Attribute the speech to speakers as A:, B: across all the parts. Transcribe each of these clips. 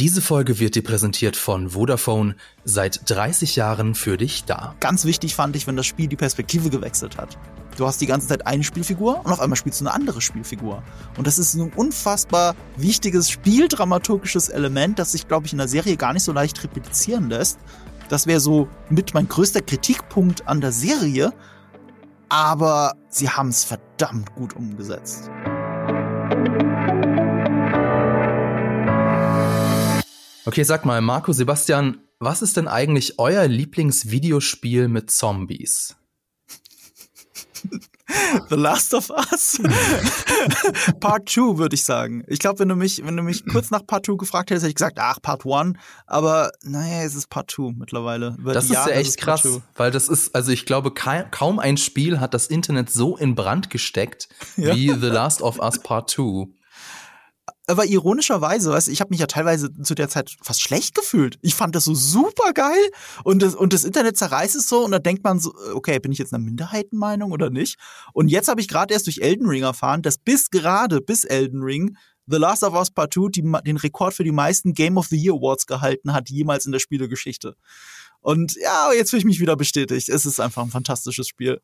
A: Diese Folge wird dir präsentiert von Vodafone, seit 30 Jahren für dich da.
B: Ganz wichtig fand ich, wenn das Spiel die Perspektive gewechselt hat. Du hast die ganze Zeit eine Spielfigur und auf einmal spielst du eine andere Spielfigur. Und das ist ein unfassbar wichtiges spieldramaturgisches Element, das sich, glaube ich, in der Serie gar nicht so leicht replizieren lässt. Das wäre so mit mein größter Kritikpunkt an der Serie. Aber sie haben es verdammt gut umgesetzt.
A: Okay, sag mal, Marco, Sebastian, was ist denn eigentlich euer Lieblingsvideospiel mit Zombies?
B: The Last of Us. Part 2, würde ich sagen. Ich glaube, wenn du mich, wenn du mich kurz nach Part 2 gefragt hättest, hätte ich gesagt, ach, Part 1. Aber naja, es ist Part 2 mittlerweile.
A: Über das ist Jahre ja echt krass, weil das ist, also ich glaube, kaum ein Spiel hat das Internet so in Brand gesteckt ja. wie The Last of Us Part 2
B: aber ironischerweise, weißt du, ich habe mich ja teilweise zu der Zeit fast schlecht gefühlt. Ich fand das so super geil und das, und das Internet zerreißt es so und da denkt man so, okay, bin ich jetzt einer Minderheitenmeinung oder nicht? Und jetzt habe ich gerade erst durch Elden Ring erfahren, dass bis gerade, bis Elden Ring, The Last of Us Part 2 die, den Rekord für die meisten Game of the Year Awards gehalten hat, jemals in der Spielegeschichte. Und ja, jetzt fühle ich mich wieder bestätigt. Es ist einfach ein fantastisches Spiel.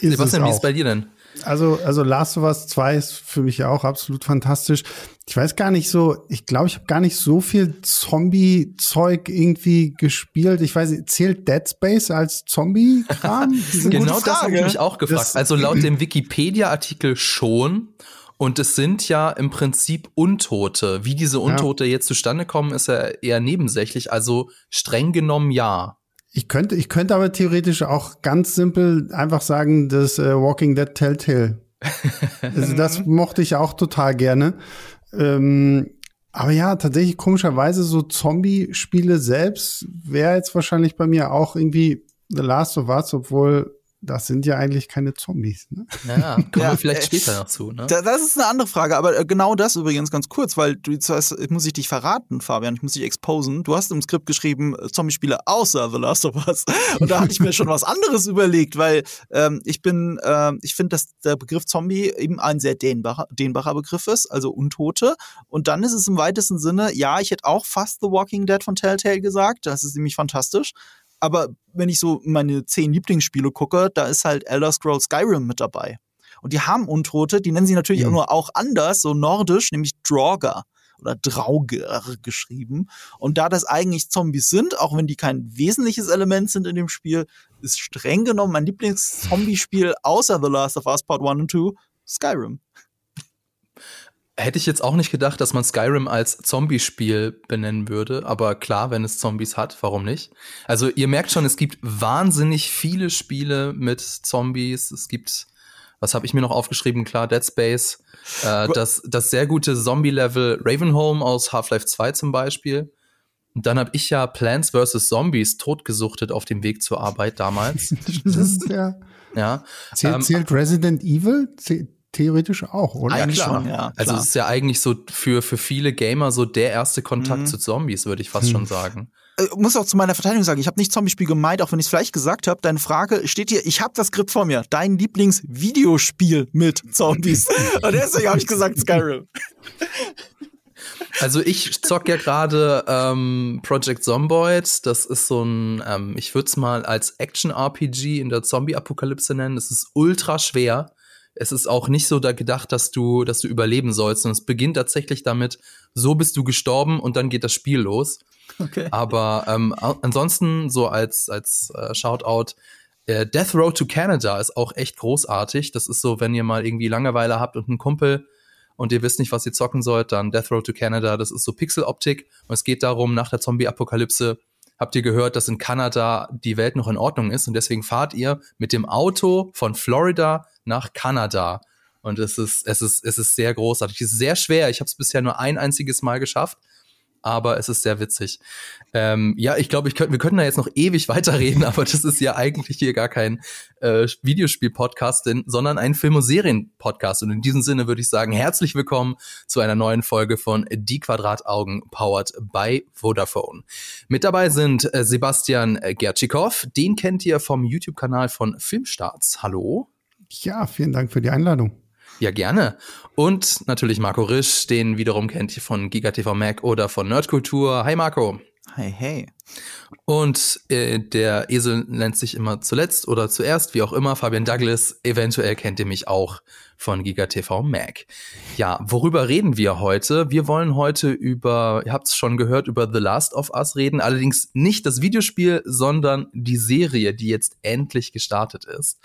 A: Sebastian, wie ist es bei dir denn?
C: Also, also Last of Us 2 ist für mich ja auch absolut fantastisch. Ich weiß gar nicht so, ich glaube, ich habe gar nicht so viel Zombie-Zeug irgendwie gespielt. Ich weiß, zählt Dead Space als Zombie-Kram?
A: genau das habe ich mich auch gefragt. Das also laut dem Wikipedia-Artikel schon. Und es sind ja im Prinzip Untote. Wie diese Untote ja. jetzt zustande kommen, ist ja eher nebensächlich. Also streng genommen ja.
C: Ich könnte, ich könnte aber theoretisch auch ganz simpel einfach sagen, das äh, Walking Dead Telltale. also das mochte ich auch total gerne. Ähm, aber ja, tatsächlich komischerweise so Zombie-Spiele selbst wäre jetzt wahrscheinlich bei mir auch irgendwie The Last of Us, obwohl das sind ja eigentlich keine Zombies. Ne?
A: Ja, kommen ja, wir vielleicht äh, später noch zu. Ne?
B: Das ist eine andere Frage, aber äh, genau das übrigens ganz kurz, weil du zuerst muss ich dich verraten, Fabian, ich muss dich exposen. Du hast im Skript geschrieben äh, Zombie-Spiele außer The Last of Us und da hatte ich mir schon was anderes überlegt, weil ähm, ich bin, äh, ich finde, dass der Begriff Zombie eben ein sehr dehnbarer, dehnbarer Begriff ist, also Untote. Und dann ist es im weitesten Sinne, ja, ich hätte auch fast The Walking Dead von Telltale gesagt, das ist nämlich fantastisch aber wenn ich so meine zehn Lieblingsspiele gucke, da ist halt Elder Scrolls Skyrim mit dabei. Und die haben Untote, die nennen sie natürlich mhm. nur auch anders, so nordisch, nämlich Draugr oder Drauger geschrieben. Und da das eigentlich Zombies sind, auch wenn die kein wesentliches Element sind in dem Spiel, ist streng genommen mein Lieblings-Zombie-Spiel außer The Last of Us Part 1 und 2 Skyrim.
A: Hätte ich jetzt auch nicht gedacht, dass man Skyrim als Zombie-Spiel benennen würde, aber klar, wenn es Zombies hat, warum nicht? Also ihr merkt schon, es gibt wahnsinnig viele Spiele mit Zombies. Es gibt, was habe ich mir noch aufgeschrieben? Klar, Dead Space, äh, das, das sehr gute Zombie-Level Ravenholm aus Half-Life 2 zum Beispiel. Und dann habe ich ja Plants vs. Zombies totgesuchtet auf dem Weg zur Arbeit damals.
C: Stimmt, ja.
A: Ja.
C: Zählt, ähm, zählt Resident Evil? Zählt theoretisch auch, oder?
A: Eigentlich schon, ja. Also es ist ja eigentlich so für, für viele Gamer so der erste Kontakt mhm. zu Zombies, würde ich fast hm. schon sagen.
B: Ich äh, muss auch zu meiner Verteidigung sagen, ich habe nicht Zombie-Spiel gemeint, auch wenn ich es vielleicht gesagt habe. Deine Frage steht hier, ich habe das Skript vor mir. Dein Lieblingsvideospiel mit Zombies. Und deswegen habe ich gesagt Skyrim.
A: Also ich zock ja gerade ähm, Project Zomboid. Das ist so ein, ähm, ich würde es mal als Action-RPG in der Zombie-Apokalypse nennen. Das ist ultra schwer es ist auch nicht so da gedacht, dass du, dass du überleben sollst. Und es beginnt tatsächlich damit, so bist du gestorben und dann geht das Spiel los. Okay. Aber ähm, ansonsten so als als äh, Shoutout äh, Death Road to Canada ist auch echt großartig. Das ist so, wenn ihr mal irgendwie Langeweile habt und einen Kumpel und ihr wisst nicht, was ihr zocken sollt, dann Death Road to Canada. Das ist so Pixel-Optik und es geht darum, nach der Zombie-Apokalypse habt ihr gehört, dass in Kanada die Welt noch in Ordnung ist und deswegen fahrt ihr mit dem Auto von Florida nach Kanada. Und es ist, es ist, es ist sehr großartig. Es ist sehr schwer. Ich habe es bisher nur ein einziges Mal geschafft aber es ist sehr witzig. Ähm, ja, ich glaube, könnt, wir könnten da jetzt noch ewig weiterreden, aber das ist ja eigentlich hier gar kein äh, Videospiel-Podcast, sondern ein Film- und Serien-Podcast. Und in diesem Sinne würde ich sagen, herzlich willkommen zu einer neuen Folge von Die Quadrataugen, powered by Vodafone. Mit dabei sind äh, Sebastian Gertschikow, den kennt ihr vom YouTube-Kanal von Filmstarts. Hallo.
C: Ja, vielen Dank für die Einladung.
A: Ja, gerne. Und natürlich Marco Risch, den wiederum kennt ihr von GigaTV Mac oder von Nerdkultur. Hi Marco.
B: Hey, hey.
A: Und äh, der Esel nennt sich immer zuletzt oder zuerst, wie auch immer, Fabian Douglas. Eventuell kennt ihr mich auch von GigaTV Mac. Ja, worüber reden wir heute? Wir wollen heute über, ihr habt es schon gehört, über The Last of Us reden. Allerdings nicht das Videospiel, sondern die Serie, die jetzt endlich gestartet ist.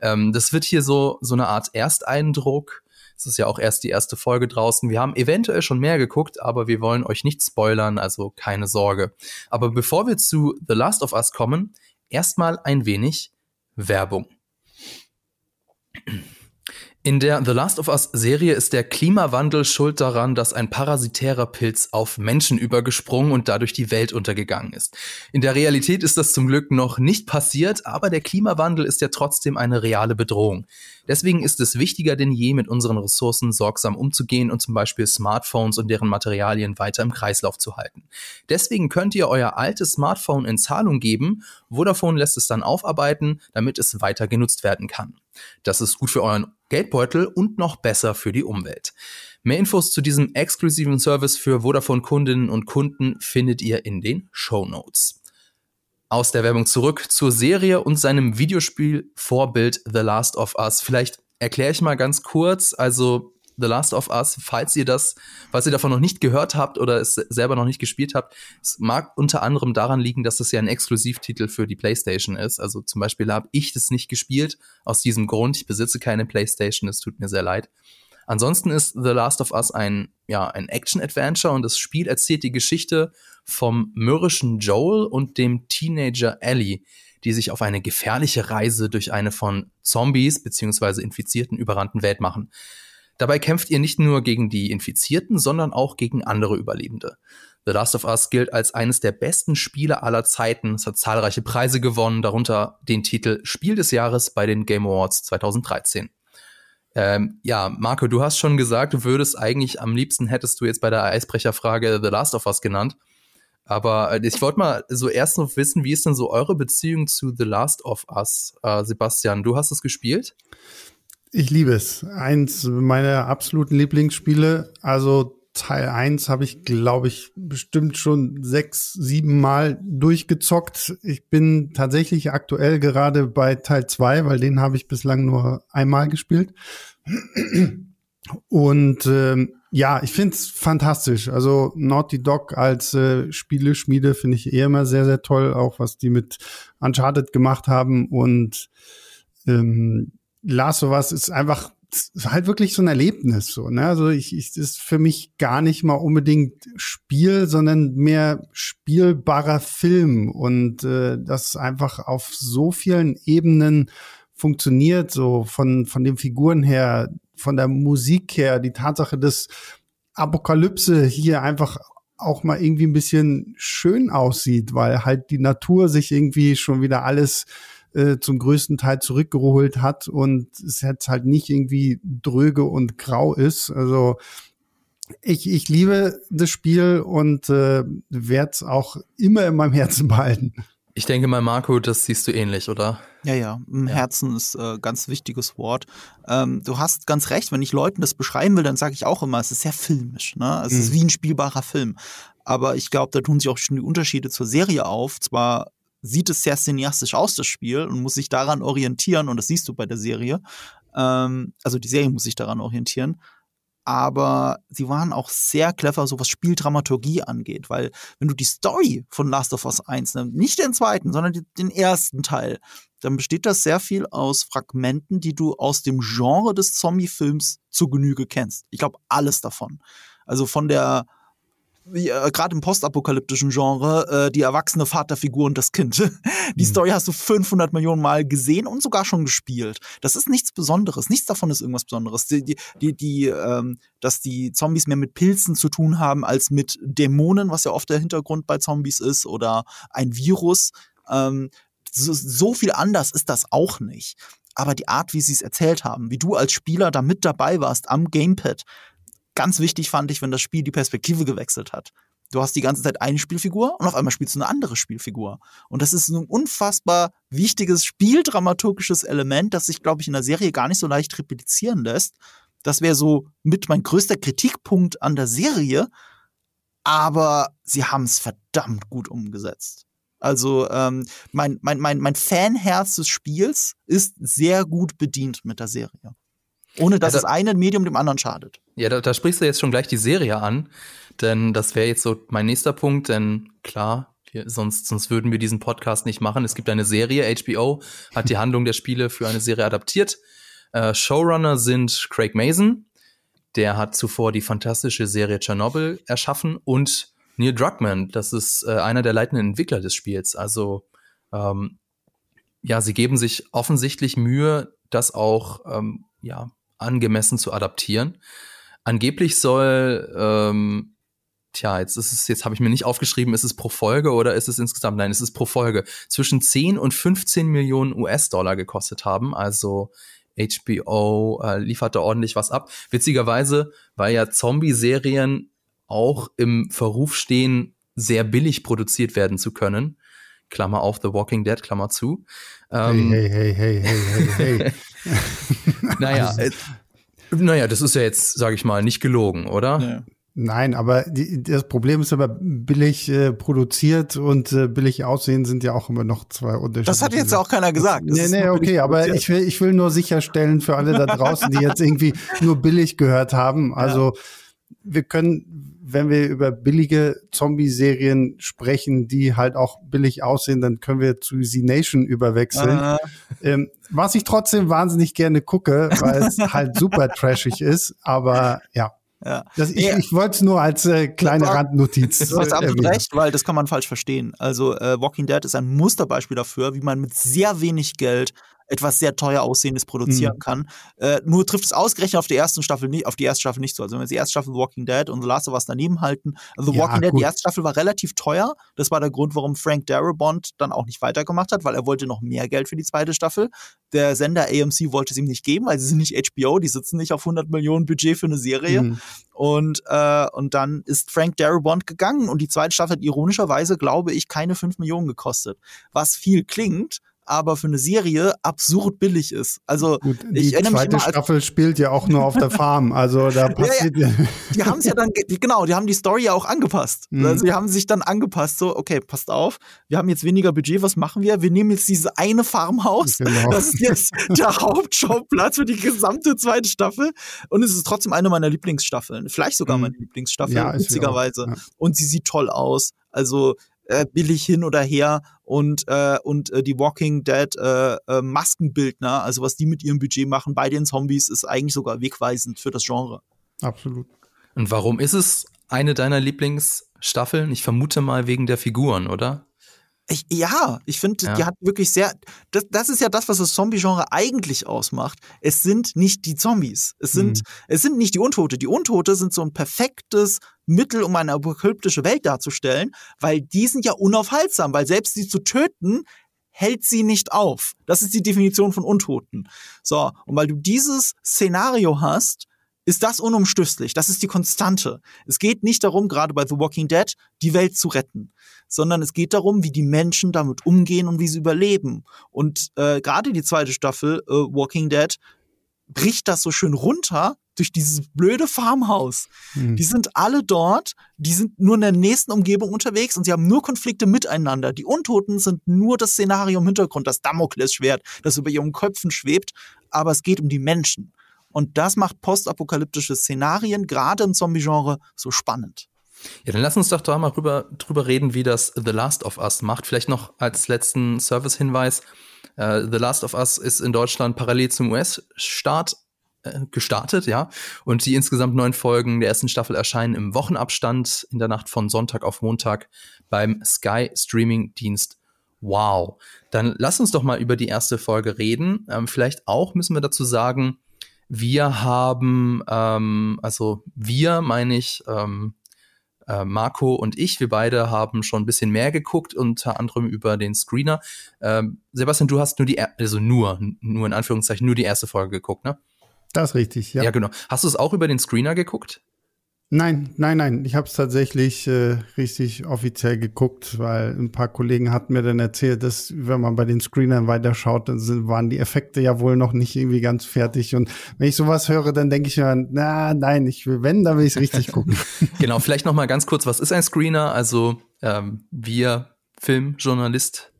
A: Ähm, das wird hier so, so eine Art Ersteindruck es ist ja auch erst die erste Folge draußen. Wir haben eventuell schon mehr geguckt, aber wir wollen euch nicht spoilern, also keine Sorge. Aber bevor wir zu The Last of Us kommen, erstmal ein wenig Werbung. In der The Last of Us Serie ist der Klimawandel schuld daran, dass ein parasitärer Pilz auf Menschen übergesprungen und dadurch die Welt untergegangen ist. In der Realität ist das zum Glück noch nicht passiert, aber der Klimawandel ist ja trotzdem eine reale Bedrohung. Deswegen ist es wichtiger denn je, mit unseren Ressourcen sorgsam umzugehen und zum Beispiel Smartphones und deren Materialien weiter im Kreislauf zu halten. Deswegen könnt ihr euer altes Smartphone in Zahlung geben. Vodafone lässt es dann aufarbeiten, damit es weiter genutzt werden kann. Das ist gut für euren Geldbeutel und noch besser für die Umwelt. Mehr Infos zu diesem exklusiven Service für Vodafone-Kundinnen und Kunden findet ihr in den Show Notes. Aus der Werbung zurück zur Serie und seinem Videospiel-Vorbild The Last of Us. Vielleicht erkläre ich mal ganz kurz. Also The Last of Us, falls ihr das, falls ihr davon noch nicht gehört habt oder es selber noch nicht gespielt habt, es mag unter anderem daran liegen, dass es ja ein Exklusivtitel für die PlayStation ist. Also zum Beispiel habe ich das nicht gespielt aus diesem Grund. Ich besitze keine PlayStation, es tut mir sehr leid. Ansonsten ist The Last of Us ein, ja, ein Action-Adventure und das Spiel erzählt die Geschichte vom mürrischen Joel und dem Teenager Ellie, die sich auf eine gefährliche Reise durch eine von Zombies bzw. Infizierten überrannten Welt machen. Dabei kämpft ihr nicht nur gegen die Infizierten, sondern auch gegen andere Überlebende. The Last of Us gilt als eines der besten Spiele aller Zeiten. Es hat zahlreiche Preise gewonnen, darunter den Titel Spiel des Jahres bei den Game Awards 2013. Ähm, ja, Marco, du hast schon gesagt, du würdest eigentlich am liebsten hättest du jetzt bei der Eisbrecherfrage The Last of Us genannt. Aber äh, ich wollte mal so erst noch wissen, wie ist denn so eure Beziehung zu The Last of Us? Äh, Sebastian, du hast es gespielt?
C: Ich liebe es. Eins meiner absoluten Lieblingsspiele. Also Teil 1 habe ich, glaube ich, bestimmt schon sechs, sieben Mal durchgezockt. Ich bin tatsächlich aktuell gerade bei Teil 2, weil den habe ich bislang nur einmal gespielt. Und ähm, ja, ich finde es fantastisch. Also Naughty Dog als äh, Spieleschmiede finde ich eh immer sehr, sehr toll, auch was die mit Uncharted gemacht haben. Und ähm, Last of Us ist einfach ist halt wirklich so ein Erlebnis so, ne? Also ich, ich ist für mich gar nicht mal unbedingt Spiel, sondern mehr spielbarer Film und äh, das einfach auf so vielen Ebenen funktioniert, so von von den Figuren her, von der Musik her, die Tatsache, dass Apokalypse hier einfach auch mal irgendwie ein bisschen schön aussieht, weil halt die Natur sich irgendwie schon wieder alles äh, zum größten Teil zurückgeholt hat und es jetzt halt nicht irgendwie dröge und grau ist. Also ich, ich liebe das Spiel und äh, werde es auch immer in meinem Herzen behalten.
A: Ich denke mal, Marco, das siehst du ähnlich, oder?
B: Ja, ja, im ja. Herzen ist äh, ganz wichtiges Wort. Ähm, du hast ganz recht, wenn ich Leuten das beschreiben will, dann sage ich auch immer, es ist sehr filmisch. Ne? Es mhm. ist wie ein spielbarer Film. Aber ich glaube, da tun sich auch schon die Unterschiede zur Serie auf. Zwar sieht es sehr cineastisch aus, das Spiel, und muss sich daran orientieren, und das siehst du bei der Serie. Ähm, also die Serie muss sich daran orientieren. Aber sie waren auch sehr clever, so was Spieldramaturgie angeht, weil wenn du die Story von Last of Us 1 nimmst, nicht den zweiten, sondern den ersten Teil, dann besteht das sehr viel aus Fragmenten, die du aus dem Genre des Zombie-Films zu Genüge kennst. Ich glaube, alles davon. Also von der äh, gerade im postapokalyptischen Genre, äh, die erwachsene Vaterfigur und das Kind. die mhm. Story hast du 500 Millionen Mal gesehen und sogar schon gespielt. Das ist nichts Besonderes. Nichts davon ist irgendwas Besonderes. Die, die, die, die ähm, dass die Zombies mehr mit Pilzen zu tun haben als mit Dämonen, was ja oft der Hintergrund bei Zombies ist, oder ein Virus. Ähm, so, so viel anders ist das auch nicht aber die Art, wie sie es erzählt haben, wie du als Spieler da mit dabei warst am Gamepad, Ganz wichtig fand ich, wenn das Spiel die Perspektive gewechselt hat. Du hast die ganze Zeit eine Spielfigur und auf einmal spielst du eine andere Spielfigur. Und das ist ein unfassbar wichtiges spieldramaturgisches Element, das sich, glaube ich, in der Serie gar nicht so leicht replizieren lässt. Das wäre so mit mein größter Kritikpunkt an der Serie. Aber sie haben es verdammt gut umgesetzt. Also ähm, mein, mein, mein, mein Fanherz des Spiels ist sehr gut bedient mit der Serie. Ohne dass ja, da, das eine Medium dem anderen schadet.
A: Ja, da, da sprichst du jetzt schon gleich die Serie an, denn das wäre jetzt so mein nächster Punkt, denn klar, wir, sonst, sonst würden wir diesen Podcast nicht machen. Es gibt eine Serie, HBO hat die Handlung der Spiele für eine Serie adaptiert. Äh, Showrunner sind Craig Mason, der hat zuvor die fantastische Serie Chernobyl erschaffen und Neil Druckmann, das ist äh, einer der leitenden Entwickler des Spiels. Also ähm, ja, sie geben sich offensichtlich Mühe, das auch ähm, ja angemessen zu adaptieren. Angeblich soll ähm, tja, jetzt ist es, jetzt habe ich mir nicht aufgeschrieben, ist es pro Folge oder ist es insgesamt? Nein, es ist pro Folge. Zwischen 10 und 15 Millionen US-Dollar gekostet haben. Also HBO äh, liefert da ordentlich was ab. Witzigerweise, weil ja Zombie-Serien auch im Verruf stehen, sehr billig produziert werden zu können. Klammer auf The Walking Dead, Klammer zu.
C: Ähm, hey, hey, hey, hey, hey, hey.
A: naja, äh, naja, das ist ja jetzt, sage ich mal, nicht gelogen, oder? Ja.
C: Nein, aber die, das Problem ist aber billig äh, produziert und äh, billig aussehen sind ja auch immer noch zwei Unterschiede.
B: Das hat jetzt auch keiner gesagt.
C: Das nee, nee, okay, aber ich will, ich will nur sicherstellen für alle da draußen, die jetzt irgendwie nur billig gehört haben. Also ja. wir können, wenn wir über billige Zombie-Serien sprechen, die halt auch billig aussehen, dann können wir zu Z Nation überwechseln. Ah. Ähm, was ich trotzdem wahnsinnig gerne gucke, weil es halt super trashig ist, aber ja. Ja. Das, ich, ich wollte es nur als äh, kleine war, Randnotiz.
B: Du hast absolut recht, weil das kann man falsch verstehen. Also äh, Walking Dead ist ein Musterbeispiel dafür, wie man mit sehr wenig Geld etwas sehr teuer aussehendes produzieren mhm. kann. Äh, nur trifft es ausgerechnet auf die ersten Staffel nicht, auf die erste Staffel nicht so. Also wenn wir die erste Staffel Walking Dead und The Last of Us daneben halten, also The ja, Walking Dead, die erste Staffel war relativ teuer. Das war der Grund, warum Frank Darabont dann auch nicht weitergemacht hat, weil er wollte noch mehr Geld für die zweite Staffel. Der Sender AMC wollte es ihm nicht geben, weil sie sind nicht HBO, die sitzen nicht auf 100 Millionen Budget für eine Serie. Mhm. Und, äh, und dann ist Frank Darabont gegangen und die zweite Staffel hat ironischerweise, glaube ich, keine 5 Millionen gekostet. Was viel klingt, aber für eine Serie absurd billig ist. Also Gut,
C: die zweite Staffel spielt ja auch nur auf der Farm, also da passiert ja.
B: ja. Die haben es ja dann genau, die haben die Story ja auch angepasst. Mhm. Also die haben sich dann angepasst, so okay, passt auf, wir haben jetzt weniger Budget, was machen wir? Wir nehmen jetzt diese eine Farmhaus, genau. das ist jetzt der Hauptschauplatz für die gesamte zweite Staffel und es ist trotzdem eine meiner Lieblingsstaffeln, vielleicht sogar mhm. meine Lieblingsstaffel, ja, witzigerweise. Ja. Und sie sieht toll aus. Also äh, billig hin oder her und äh, und äh, die Walking Dead äh, äh, Maskenbildner, also was die mit ihrem Budget machen bei den Zombies, ist eigentlich sogar wegweisend für das Genre.
C: Absolut.
A: Und warum ist es eine deiner Lieblingsstaffeln? Ich vermute mal wegen der Figuren, oder?
B: Ich, ja, ich finde, ja. die hat wirklich sehr. Das, das ist ja das, was das Zombie-Genre eigentlich ausmacht. Es sind nicht die Zombies. Es sind, mhm. es sind nicht die Untote. Die Untote sind so ein perfektes Mittel, um eine apokalyptische Welt darzustellen, weil die sind ja unaufhaltsam, weil selbst sie zu töten, hält sie nicht auf. Das ist die Definition von Untoten. So, und weil du dieses Szenario hast, ist das unumstößlich. Das ist die Konstante. Es geht nicht darum, gerade bei The Walking Dead, die Welt zu retten, sondern es geht darum, wie die Menschen damit umgehen und wie sie überleben. Und äh, gerade die zweite Staffel äh, Walking Dead bricht das so schön runter durch dieses blöde Farmhaus. Mhm. Die sind alle dort, die sind nur in der nächsten Umgebung unterwegs und sie haben nur Konflikte miteinander. Die Untoten sind nur das Szenario im Hintergrund, das Damoklesschwert, das über ihren Köpfen schwebt, aber es geht um die Menschen. Und das macht postapokalyptische Szenarien, gerade im Zombie-Genre, so spannend.
A: Ja, dann lass uns doch da mal drüber, drüber reden, wie das The Last of Us macht. Vielleicht noch als letzten Service-Hinweis. Uh, The Last of Us ist in Deutschland parallel zum US-Start äh, gestartet, ja. Und die insgesamt neun Folgen der ersten Staffel erscheinen im Wochenabstand in der Nacht von Sonntag auf Montag beim Sky Streaming Dienst. Wow. Dann lass uns doch mal über die erste Folge reden. Ähm, vielleicht auch müssen wir dazu sagen, wir haben, ähm, also wir meine ich, ähm, äh, Marco und ich, wir beide haben schon ein bisschen mehr geguckt, unter anderem über den Screener. Ähm, Sebastian, du hast nur die, also nur, nur in Anführungszeichen, nur die erste Folge geguckt, ne?
C: Das ist richtig, ja.
A: Ja, genau. Hast du es auch über den Screener geguckt?
C: Nein, nein, nein. Ich habe es tatsächlich äh, richtig offiziell geguckt, weil ein paar Kollegen hatten mir dann erzählt, dass wenn man bei den Screenern weiterschaut, dann sind, waren die Effekte ja wohl noch nicht irgendwie ganz fertig. Und wenn ich sowas höre, dann denke ich mir, na, nein, ich will, wenn, dann will ich richtig gucken.
A: genau, vielleicht noch mal ganz kurz, was ist ein Screener? Also ähm, wir Filmjournalist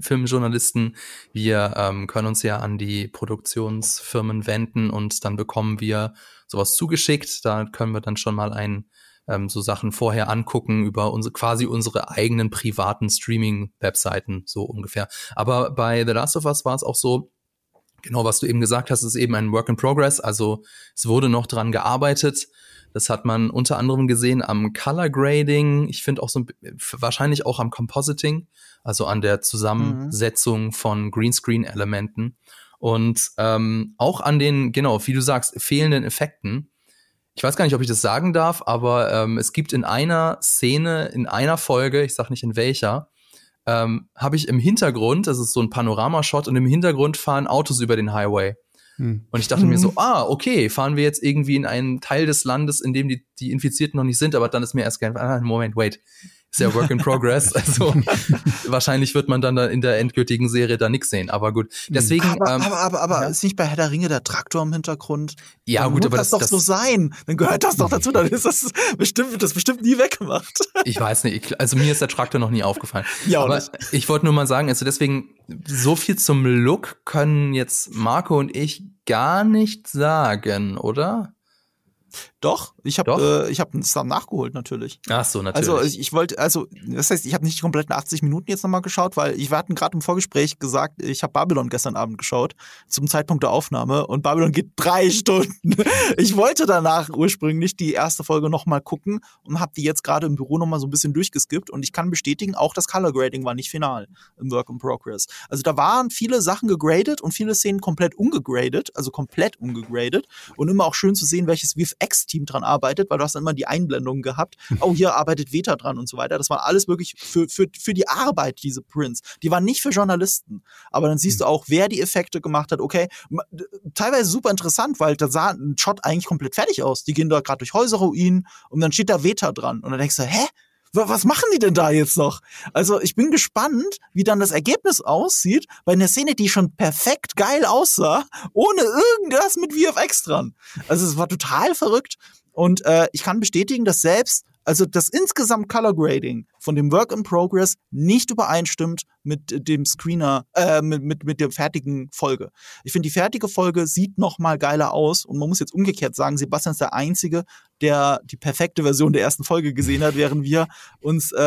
A: Filmjournalisten, wir ähm, können uns ja an die Produktionsfirmen wenden und dann bekommen wir sowas zugeschickt. Da können wir dann schon mal ein ähm, so Sachen vorher angucken über unsere quasi unsere eigenen privaten Streaming-Webseiten so ungefähr. Aber bei The Last of Us war es auch so, genau was du eben gesagt hast, ist eben ein Work in Progress. Also es wurde noch dran gearbeitet. Das hat man unter anderem gesehen am Color Grading. Ich finde auch so wahrscheinlich auch am Compositing, also an der Zusammensetzung mhm. von Greenscreen-Elementen und ähm, auch an den, genau, wie du sagst, fehlenden Effekten. Ich weiß gar nicht, ob ich das sagen darf, aber ähm, es gibt in einer Szene, in einer Folge, ich sag nicht in welcher, ähm, habe ich im Hintergrund, das ist so ein Panoramashot und im Hintergrund fahren Autos über den Highway. Hm. Und ich dachte mhm. mir so, mhm. ah, okay, fahren wir jetzt irgendwie in einen Teil des Landes, in dem die, die Infizierten noch nicht sind, aber dann ist mir erst kein, ah, Moment, wait, ist ja Work in Progress. Also wahrscheinlich wird man dann in der endgültigen Serie da nichts sehen. Aber gut. Deswegen.
B: Aber, ähm, aber, aber, aber ja. ist nicht bei Herr der Ringe der Traktor im Hintergrund?
A: Ja, dann gut, aber das,
B: das doch so sein. Dann gehört das doch dazu. Dann ist das bestimmt, das bestimmt nie weggemacht.
A: Ich weiß nicht. Also mir ist der Traktor noch nie aufgefallen. Ja, aber nicht. ich wollte nur mal sagen, also deswegen so viel zum Look können jetzt Marco und ich gar nicht sagen, oder?
B: Doch, ich habe äh, ich habe es dann nachgeholt natürlich.
A: Ach so, natürlich.
B: Also ich, ich wollte also das heißt, ich habe nicht die kompletten 80 Minuten jetzt nochmal geschaut, weil ich wir hatten gerade im Vorgespräch gesagt, ich habe Babylon gestern Abend geschaut zum Zeitpunkt der Aufnahme und Babylon geht drei Stunden. Ich wollte danach ursprünglich die erste Folge nochmal gucken und habe die jetzt gerade im Büro nochmal so ein bisschen durchgeskippt und ich kann bestätigen, auch das Color Grading war nicht final im Work in Progress. Also da waren viele Sachen gegradet und viele Szenen komplett ungegradet, also komplett ungegradet und immer auch schön zu sehen, welches VFX-Team dran arbeitet, weil du hast dann immer die Einblendungen gehabt. Oh, hier arbeitet Veta dran und so weiter. Das war alles wirklich für, für, für die Arbeit, diese Prints. Die waren nicht für Journalisten. Aber dann siehst du auch, wer die Effekte gemacht hat. Okay, teilweise super interessant, weil da sah ein Shot eigentlich komplett fertig aus. Die gehen da gerade durch Häuserruinen und dann steht da Veta dran. Und dann denkst du, hä? Was machen die denn da jetzt noch? Also ich bin gespannt, wie dann das Ergebnis aussieht bei einer Szene, die schon perfekt geil aussah, ohne irgendwas mit VFX dran. Also es war total verrückt. Und äh, ich kann bestätigen, dass selbst also das insgesamt Color Grading von dem Work in Progress nicht übereinstimmt mit dem Screener, äh, mit, mit, mit der fertigen Folge. Ich finde, die fertige Folge sieht noch mal geiler aus und man muss jetzt umgekehrt sagen, Sebastian ist der Einzige, der die perfekte Version der ersten Folge gesehen hat, während wir uns äh,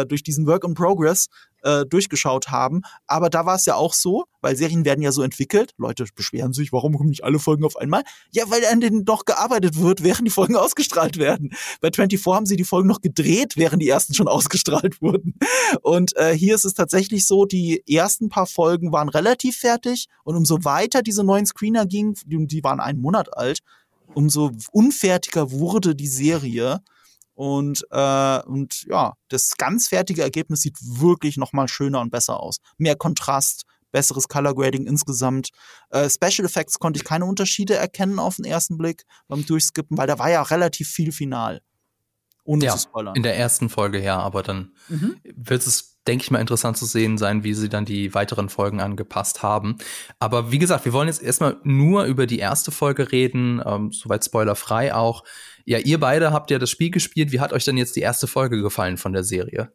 B: äh, durch diesen Work in Progress äh, durchgeschaut haben. Aber da war es ja auch so, weil Serien werden ja so entwickelt. Leute beschweren sich, warum kommen nicht alle Folgen auf einmal? Ja, weil an denen doch gearbeitet wird, während die Folgen ausgestrahlt werden. Bei 24 haben sie die Folgen noch gedreht, während die ersten schon ausgestrahlt wurden. Und äh, hier ist es tatsächlich so, die ersten paar Folgen waren relativ fertig und umso weiter diese neuen Screener gingen, die, die waren einen Monat alt, umso unfertiger wurde die Serie. Und, äh, und ja, das ganz fertige Ergebnis sieht wirklich noch mal schöner und besser aus. Mehr Kontrast, besseres Color Grading insgesamt. Äh, Special Effects konnte ich keine Unterschiede erkennen auf den ersten Blick beim Durchskippen, weil da war ja relativ viel final.
A: Ohne ja, zu spoilern. In der ersten Folge ja, aber dann mhm. wird es, denke ich mal, interessant zu sehen sein, wie sie dann die weiteren Folgen angepasst haben. Aber wie gesagt, wir wollen jetzt erstmal nur über die erste Folge reden, ähm, soweit spoilerfrei auch. Ja, ihr beide habt ja das Spiel gespielt. Wie hat euch denn jetzt die erste Folge gefallen von der Serie?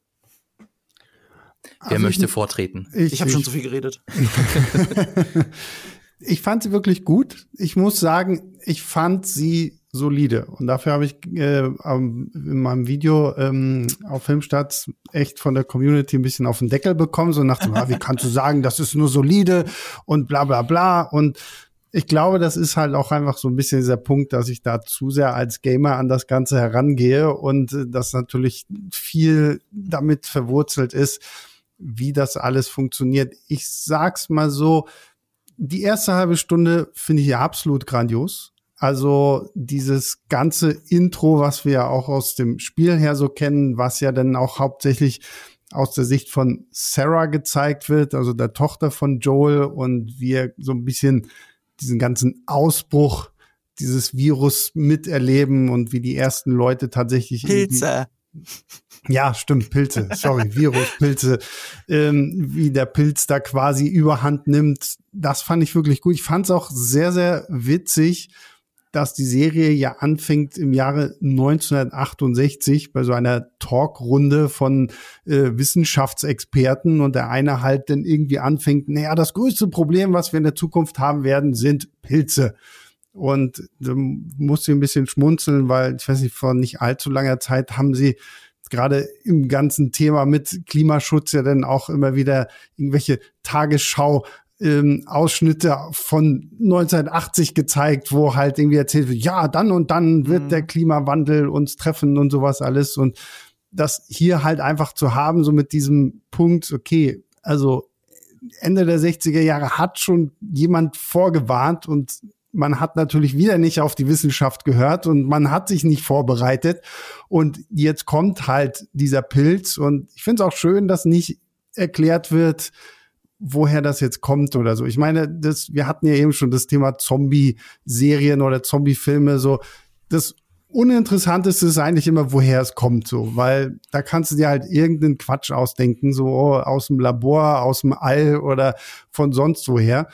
A: Wer also möchte ich, vortreten?
B: Ich, ich habe schon zu viel geredet.
C: ich fand sie wirklich gut. Ich muss sagen, ich fand sie solide. Und dafür habe ich äh, in meinem Video ähm, auf Filmstarts echt von der Community ein bisschen auf den Deckel bekommen. So nach dem, ah, wie kannst du sagen, das ist nur solide und bla bla bla. Und ich glaube, das ist halt auch einfach so ein bisschen dieser Punkt, dass ich da zu sehr als Gamer an das Ganze herangehe und äh, das natürlich viel damit verwurzelt ist, wie das alles funktioniert. Ich sag's mal so, die erste halbe Stunde finde ich ja absolut grandios. Also dieses ganze Intro, was wir ja auch aus dem Spiel her so kennen, was ja dann auch hauptsächlich aus der Sicht von Sarah gezeigt wird, also der Tochter von Joel und wir so ein bisschen diesen ganzen Ausbruch dieses Virus miterleben und wie die ersten Leute tatsächlich
B: Pilze.
C: Ja, stimmt, Pilze. Sorry, Virus, Pilze. Ähm, wie der Pilz da quasi überhand nimmt. Das fand ich wirklich gut. Ich fand es auch sehr, sehr witzig, dass die Serie ja anfängt im Jahre 1968 bei so einer Talkrunde von äh, Wissenschaftsexperten und der eine halt dann irgendwie anfängt, naja, das größte Problem, was wir in der Zukunft haben werden, sind Pilze. Und da musste ich ein bisschen schmunzeln, weil ich weiß nicht, vor nicht allzu langer Zeit haben sie gerade im ganzen Thema mit Klimaschutz ja dann auch immer wieder irgendwelche Tagesschau ähm, Ausschnitte von 1980 gezeigt, wo halt irgendwie erzählt wird, ja, dann und dann wird mhm. der Klimawandel uns treffen und sowas alles. Und das hier halt einfach zu haben, so mit diesem Punkt, okay, also Ende der 60er Jahre hat schon jemand vorgewarnt und man hat natürlich wieder nicht auf die Wissenschaft gehört und man hat sich nicht vorbereitet. Und jetzt kommt halt dieser Pilz. Und ich finde es auch schön, dass nicht erklärt wird, woher das jetzt kommt oder so. Ich meine, das, wir hatten ja eben schon das Thema Zombie-Serien oder Zombie-Filme, so. Das Uninteressanteste ist eigentlich immer, woher es kommt, so, weil da kannst du dir halt irgendeinen Quatsch ausdenken, so oh, aus dem Labor, aus dem All oder von sonst woher.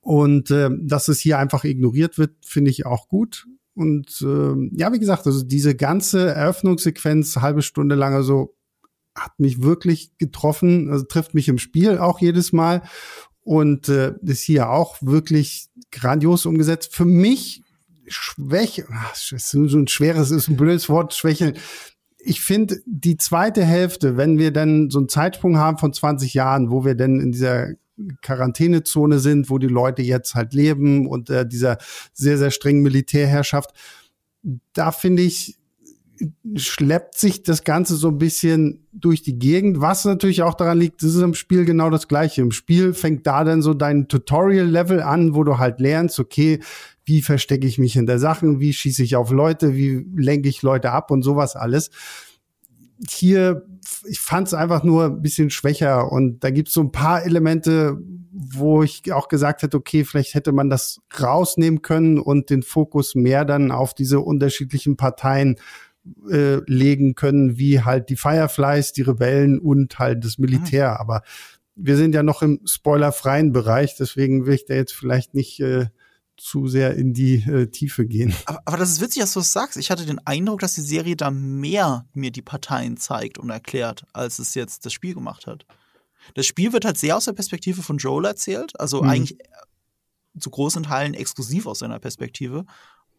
C: Und äh, dass es hier einfach ignoriert wird, finde ich auch gut. Und äh, ja, wie gesagt, also diese ganze Eröffnungssequenz, halbe Stunde lang, also hat mich wirklich getroffen, also trifft mich im Spiel auch jedes Mal und äh, ist hier auch wirklich grandios umgesetzt. Für mich Schwäche, so ein schweres, ist ein blödes Wort, Schwäche. Ich finde die zweite Hälfte, wenn wir dann so einen Zeitsprung haben von 20 Jahren, wo wir dann in dieser Quarantänezone sind, wo die Leute jetzt halt leben und äh, dieser sehr, sehr strengen Militärherrschaft. Da finde ich, schleppt sich das Ganze so ein bisschen durch die Gegend, was natürlich auch daran liegt, das ist im Spiel genau das Gleiche. Im Spiel fängt da dann so dein Tutorial-Level an, wo du halt lernst, okay, wie verstecke ich mich hinter Sachen, wie schieße ich auf Leute, wie lenke ich Leute ab und sowas alles hier, ich fand es einfach nur ein bisschen schwächer und da gibt es so ein paar Elemente, wo ich auch gesagt hätte, okay, vielleicht hätte man das rausnehmen können und den Fokus mehr dann auf diese unterschiedlichen Parteien äh, legen können, wie halt die Fireflies, die Rebellen und halt das Militär. Mhm. Aber wir sind ja noch im spoilerfreien Bereich, deswegen will ich da jetzt vielleicht nicht äh, zu sehr in die äh, Tiefe gehen.
B: Aber, aber, das ist witzig, dass du das sagst. Ich hatte den Eindruck, dass die Serie da mehr mir die Parteien zeigt und erklärt, als es jetzt das Spiel gemacht hat. Das Spiel wird halt sehr aus der Perspektive von Joel erzählt, also mhm. eigentlich äh, zu großen Teilen exklusiv aus seiner Perspektive.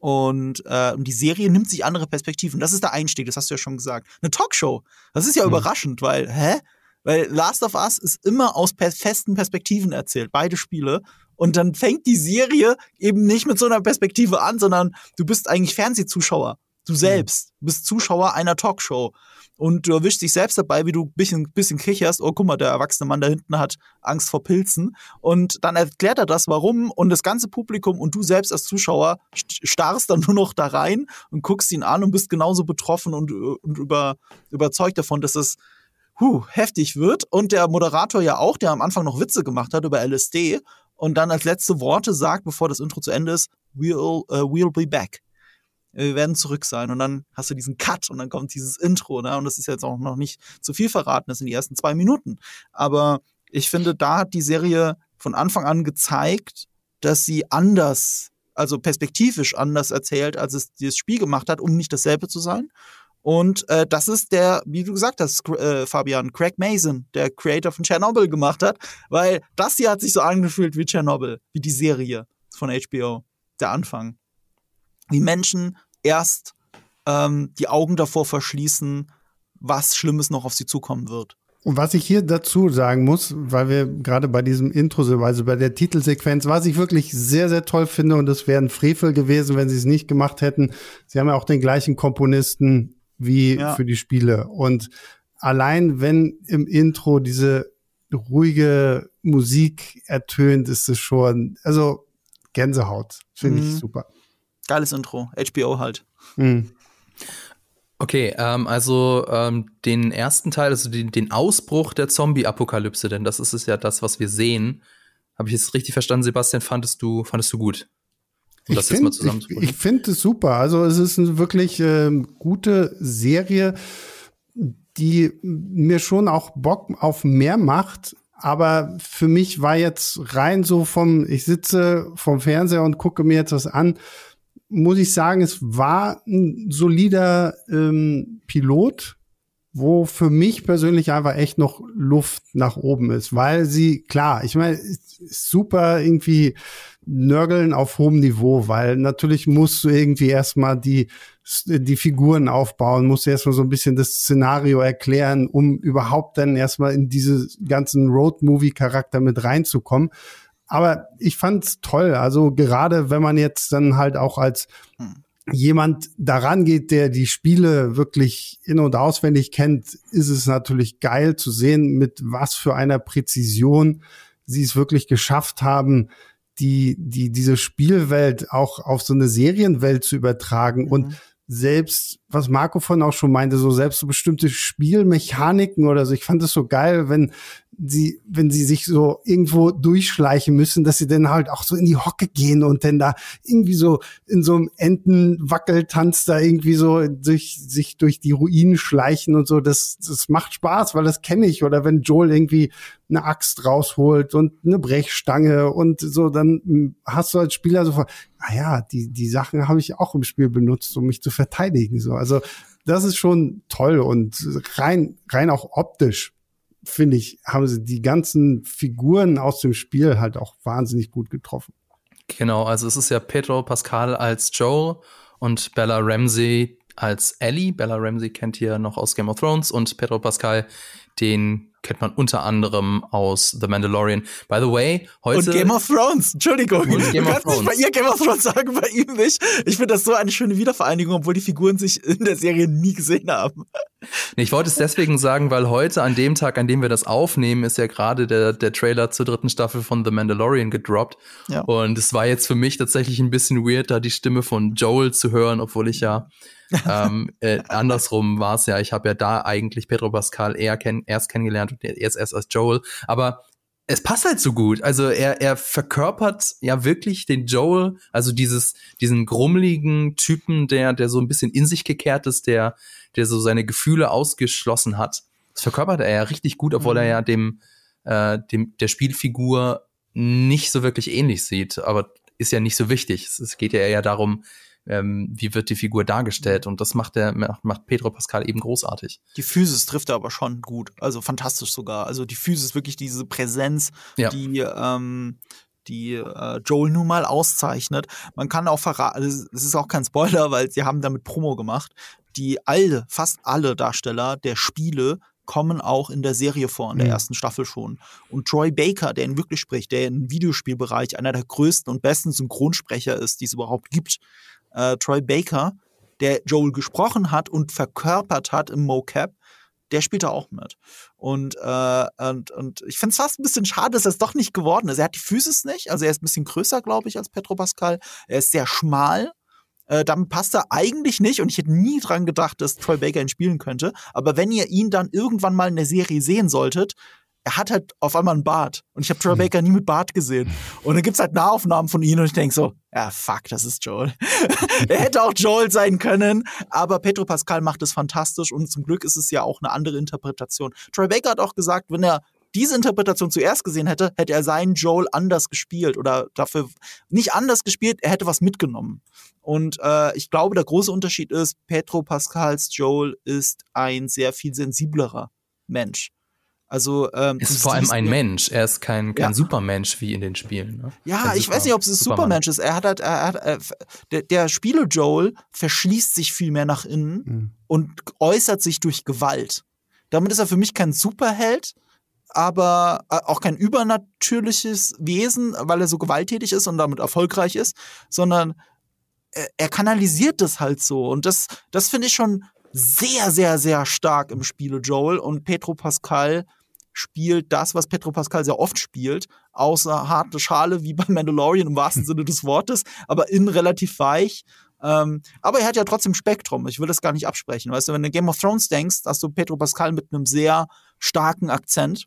B: Und äh, die Serie nimmt sich andere Perspektiven. Das ist der Einstieg, das hast du ja schon gesagt. Eine Talkshow. Das ist ja mhm. überraschend, weil, hä? Weil Last of Us ist immer aus festen Perspektiven erzählt, beide Spiele. Und dann fängt die Serie eben nicht mit so einer Perspektive an, sondern du bist eigentlich Fernsehzuschauer. Du selbst du bist Zuschauer einer Talkshow. Und du erwischst dich selbst dabei, wie du ein bisschen, bisschen kicherst. Oh, guck mal, der erwachsene Mann da hinten hat Angst vor Pilzen. Und dann erklärt er das, warum. Und das ganze Publikum und du selbst als Zuschauer starrst dann nur noch da rein und guckst ihn an und bist genauso betroffen und, und über, überzeugt davon, dass es huh, heftig wird. Und der Moderator ja auch, der am Anfang noch Witze gemacht hat über LSD und dann als letzte Worte sagt, bevor das Intro zu Ende ist, we'll, uh, we'll be back. Wir werden zurück sein. Und dann hast du diesen Cut und dann kommt dieses Intro. Ne? Und das ist jetzt auch noch nicht zu viel verraten, das sind die ersten zwei Minuten. Aber ich finde, da hat die Serie von Anfang an gezeigt, dass sie anders, also perspektivisch anders erzählt, als es dieses Spiel gemacht hat, um nicht dasselbe zu sein. Und äh, das ist der, wie du gesagt hast, äh, Fabian, Craig Mason, der Creator von Chernobyl gemacht hat, weil das hier hat sich so angefühlt wie Chernobyl, wie die Serie von HBO, der Anfang. Wie Menschen erst ähm, die Augen davor verschließen, was Schlimmes noch auf sie zukommen wird.
C: Und was ich hier dazu sagen muss, weil wir gerade bei diesem Intro sind, also bei der Titelsequenz, was ich wirklich sehr, sehr toll finde, und es wäre ein Frevel gewesen, wenn sie es nicht gemacht hätten. Sie haben ja auch den gleichen Komponisten wie ja. für die Spiele. Und allein wenn im Intro diese ruhige Musik ertönt, ist es schon, also Gänsehaut. Finde mhm. ich super.
B: Geiles Intro. HBO halt.
A: Mhm. Okay, ähm, also ähm, den ersten Teil, also den, den Ausbruch der Zombie-Apokalypse, denn das ist es ja das, was wir sehen. Habe ich jetzt richtig verstanden, Sebastian? Fandest du, fandest du gut?
C: Um das ich jetzt mal zusammenzubringen. Ich, ich finde es super. Also es ist eine wirklich äh, gute Serie, die mir schon auch Bock auf mehr macht. Aber für mich war jetzt rein so vom, ich sitze vom Fernseher und gucke mir jetzt was an, muss ich sagen, es war ein solider ähm, Pilot, wo für mich persönlich einfach echt noch Luft nach oben ist, weil sie, klar, ich meine, super irgendwie nörgeln auf hohem Niveau, weil natürlich musst du irgendwie erstmal die, die Figuren aufbauen, musst du erstmal so ein bisschen das Szenario erklären, um überhaupt dann erstmal in diese ganzen Road-Movie-Charakter mit reinzukommen. Aber ich fand's toll. Also gerade wenn man jetzt dann halt auch als hm. jemand daran geht, der die Spiele wirklich in- und auswendig kennt, ist es natürlich geil zu sehen, mit was für einer Präzision sie es wirklich geschafft haben, die, die, diese Spielwelt auch auf so eine Serienwelt zu übertragen mhm. und selbst, was Marco von auch schon meinte, so selbst so bestimmte Spielmechaniken oder so. Ich fand es so geil, wenn sie, wenn sie sich so irgendwo durchschleichen müssen, dass sie dann halt auch so in die Hocke gehen und dann da irgendwie so in so einem Entenwackeltanz da irgendwie so durch, sich durch die Ruinen schleichen und so. Das, das macht Spaß, weil das kenne ich. Oder wenn Joel irgendwie eine Axt rausholt und eine Brechstange und so, dann hast du als Spieler so, ah ja, die, die Sachen habe ich auch im Spiel benutzt, um mich zu verteidigen. So, also das ist schon toll und rein, rein auch optisch finde ich, haben sie die ganzen Figuren aus dem Spiel halt auch wahnsinnig gut getroffen.
A: Genau, also es ist ja Pedro Pascal als Joel und Bella Ramsey als Ellie. Bella Ramsey kennt ihr noch aus Game of Thrones und Pedro Pascal, den kennt man unter anderem aus The Mandalorian. By the way, heute.
B: Und Game of Thrones, Entschuldigung. Und Game du kannst nicht bei ihr Game of Thrones sagen, bei ihm nicht. Ich finde das so eine schöne Wiedervereinigung, obwohl die Figuren sich in der Serie nie gesehen haben.
A: Nee, ich wollte es deswegen sagen, weil heute, an dem Tag, an dem wir das aufnehmen, ist ja gerade der, der Trailer zur dritten Staffel von The Mandalorian gedroppt. Ja. Und es war jetzt für mich tatsächlich ein bisschen weird, da die Stimme von Joel zu hören, obwohl ich ja ähm, äh, andersrum war es ja, ich habe ja da eigentlich Pedro Pascal eher kenn erst kennengelernt und erst erst als Joel, aber es passt halt so gut. Also er, er verkörpert ja wirklich den Joel, also dieses, diesen grummeligen Typen, der, der so ein bisschen in sich gekehrt ist, der, der so seine Gefühle ausgeschlossen hat. Das verkörpert er ja richtig gut, obwohl mhm. er ja dem, äh, dem, der Spielfigur nicht so wirklich ähnlich sieht. Aber ist ja nicht so wichtig. Es geht ja eher darum, ähm, wie wird die Figur dargestellt. Und das macht der, macht Pedro Pascal eben großartig.
B: Die Physis trifft er aber schon gut. Also fantastisch sogar. Also die Physis, wirklich diese Präsenz, ja. die, ähm, die äh, Joel nun mal auszeichnet. Man kann auch verraten, es ist auch kein Spoiler, weil sie haben damit Promo gemacht. Die alle, fast alle Darsteller der Spiele kommen auch in der Serie vor, in der mhm. ersten Staffel schon. Und Troy Baker, der ihn wirklich spricht, der im Videospielbereich einer der größten und besten Synchronsprecher ist, die es überhaupt gibt, äh, Troy Baker, der Joel gesprochen hat und verkörpert hat im Mocap, der spielt da auch mit. Und, äh, und, und ich finde es fast ein bisschen schade, dass er es doch nicht geworden ist. Er hat die Physis nicht, also er ist ein bisschen größer, glaube ich, als Petro Pascal. Er ist sehr schmal. Äh, damit passt er eigentlich nicht und ich hätte nie dran gedacht, dass Troy Baker ihn spielen könnte. Aber wenn ihr ihn dann irgendwann mal in der Serie sehen solltet, er hat halt auf einmal einen Bart. Und ich habe Troy. Baker nie mit Bart gesehen. Und dann gibt's halt Nahaufnahmen von ihm und ich denk so, ja, fuck, das ist Joel. er hätte auch Joel sein können, aber Pedro Pascal macht es fantastisch und zum Glück ist es ja auch eine andere Interpretation. Troy Baker hat auch gesagt, wenn er diese Interpretation zuerst gesehen hätte, hätte er seinen Joel anders gespielt oder dafür nicht anders gespielt, er hätte was mitgenommen. Und äh, ich glaube, der große Unterschied ist, Pedro Pascals Joel ist ein sehr viel sensiblerer Mensch. Also ähm,
A: ist vor allem ein Mensch. Er ist kein kein ja. Supermensch wie in den Spielen. Ne?
B: Ja, ich weiß nicht, ob es ein Supermensch ist. Er hat halt, er hat, er, der, der Spiele Joel verschließt sich viel mehr nach innen mhm. und äußert sich durch Gewalt. Damit ist er für mich kein Superheld, aber äh, auch kein übernatürliches Wesen, weil er so gewalttätig ist und damit erfolgreich ist, sondern er, er kanalisiert das halt so und das das finde ich schon sehr sehr sehr stark im Spiele Joel und Petro Pascal spielt das, was Petro Pascal sehr oft spielt, außer harte Schale wie bei Mandalorian im wahrsten Sinne des Wortes, aber innen relativ weich. Ähm, aber er hat ja trotzdem Spektrum. Ich will das gar nicht absprechen. Weißt du, wenn du Game of Thrones denkst, hast du Petro Pascal mit einem sehr starken Akzent.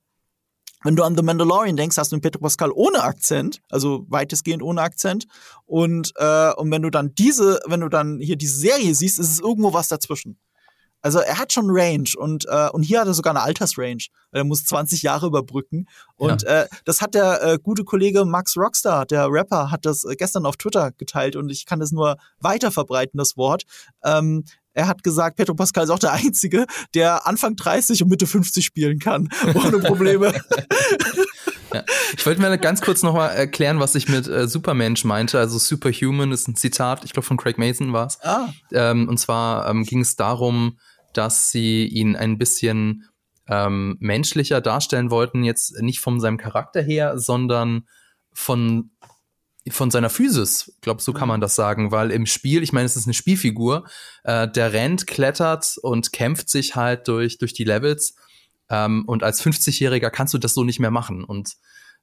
B: wenn du an The Mandalorian denkst, hast du einen Pedro Pascal ohne Akzent, also weitestgehend ohne Akzent. Und, äh, und wenn du dann diese, wenn du dann hier diese Serie siehst, ist es irgendwo was dazwischen. Also er hat schon Range und, äh, und hier hat er sogar eine Altersrange. Er muss 20 Jahre überbrücken. Und ja. äh, das hat der äh, gute Kollege Max Rockstar, der Rapper, hat das äh, gestern auf Twitter geteilt und ich kann das nur weiter verbreiten, das Wort. Ähm, er hat gesagt, Petro Pascal ist auch der Einzige, der Anfang 30 und Mitte 50 spielen kann, ohne Probleme.
A: ja. Ich wollte mir ganz kurz nochmal erklären, was ich mit äh, Supermensch meinte. Also Superhuman ist ein Zitat, ich glaube von Craig Mason war es. Ah. Ähm, und zwar ähm, ging es darum, dass sie ihn ein bisschen ähm, menschlicher darstellen wollten, jetzt nicht von seinem Charakter her, sondern von von seiner Physis, glaube so kann man das sagen, weil im Spiel, ich meine, es ist eine Spielfigur, äh, der rennt, klettert und kämpft sich halt durch durch die Levels. Ähm, und als 50-Jähriger kannst du das so nicht mehr machen. Und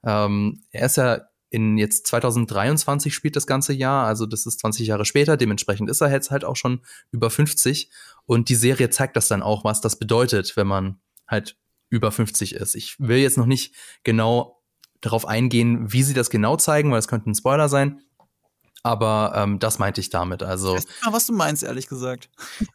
A: ähm, er ist ja in jetzt 2023 spielt das ganze Jahr, also das ist 20 Jahre später, dementsprechend ist er jetzt halt auch schon über 50 und die Serie zeigt das dann auch, was das bedeutet, wenn man halt über 50 ist. Ich will jetzt noch nicht genau darauf eingehen, wie sie das genau zeigen, weil es könnte ein Spoiler sein. Aber ähm, das meinte ich damit. Also,
B: ich weiß nicht was du meinst, ehrlich gesagt.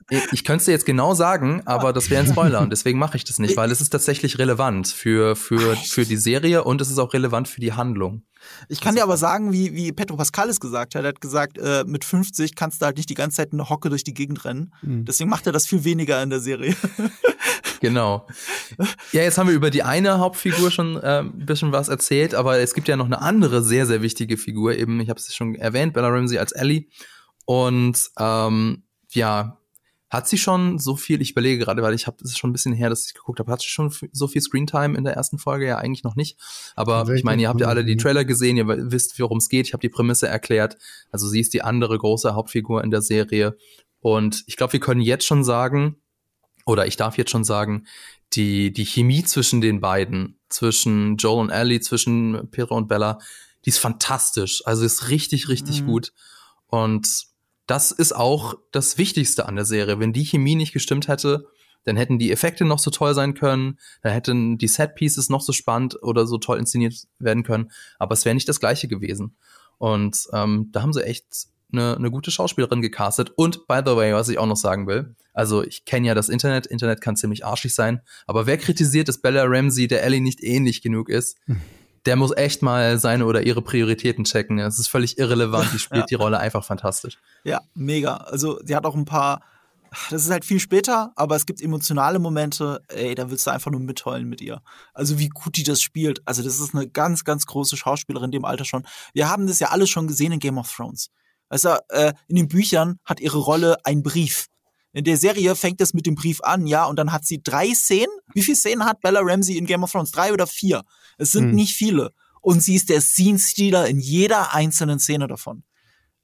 A: Ich, ich könnte es dir jetzt genau sagen, aber das wäre ein Spoiler und deswegen mache ich das nicht, weil es ist tatsächlich relevant für, für, für die Serie und es ist auch relevant für die Handlung.
B: Ich kann dir aber sagen, wie, wie Petro Pascal es gesagt hat. Er hat gesagt, äh, mit 50 kannst du halt nicht die ganze Zeit eine Hocke durch die Gegend rennen. Mhm. Deswegen macht er das viel weniger in der Serie.
A: genau. Ja, jetzt haben wir über die eine Hauptfigur schon äh, ein bisschen was erzählt, aber es gibt ja noch eine andere sehr, sehr wichtige Figur. Eben, ich habe es schon erwähnt, Bella Ramsey als Ellie. Und ähm, ja, hat sie schon so viel, ich überlege gerade, weil ich habe, es ist schon ein bisschen her, dass ich geguckt habe, hat sie schon so viel Screentime in der ersten Folge? Ja, eigentlich noch nicht. Aber ich meine, ihr habt ja alle die Trailer gesehen, ihr wisst, worum es geht. Ich habe die Prämisse erklärt. Also sie ist die andere große Hauptfigur in der Serie. Und ich glaube, wir können jetzt schon sagen, oder ich darf jetzt schon sagen, die, die Chemie zwischen den beiden, zwischen Joel und Ellie, zwischen Pedro und Bella, die ist fantastisch. Also ist richtig, richtig mhm. gut. Und das ist auch das Wichtigste an der Serie. Wenn die Chemie nicht gestimmt hätte, dann hätten die Effekte noch so toll sein können, dann hätten die Set-Pieces noch so spannend oder so toll inszeniert werden können, aber es wäre nicht das gleiche gewesen. Und ähm, da haben sie echt eine, eine gute Schauspielerin gecastet. Und by the way, was ich auch noch sagen will, also ich kenne ja das Internet, Internet kann ziemlich arschig sein, aber wer kritisiert, dass Bella Ramsey der Ellie nicht ähnlich genug ist? Der muss echt mal seine oder ihre Prioritäten checken. Es ist völlig irrelevant. Die spielt ja. die Rolle einfach fantastisch.
B: Ja, mega. Also sie hat auch ein paar. Das ist halt viel später, aber es gibt emotionale Momente, ey, da willst du einfach nur mitheulen mit ihr. Also wie gut die das spielt. Also das ist eine ganz, ganz große Schauspielerin in dem Alter schon. Wir haben das ja alles schon gesehen in Game of Thrones. Also äh, in den Büchern hat ihre Rolle ein Brief. In der Serie fängt es mit dem Brief an, ja, und dann hat sie drei Szenen. Wie viele Szenen hat Bella Ramsey in Game of Thrones? Drei oder vier? Es sind hm. nicht viele. Und sie ist der Scene-Stealer in jeder einzelnen Szene davon.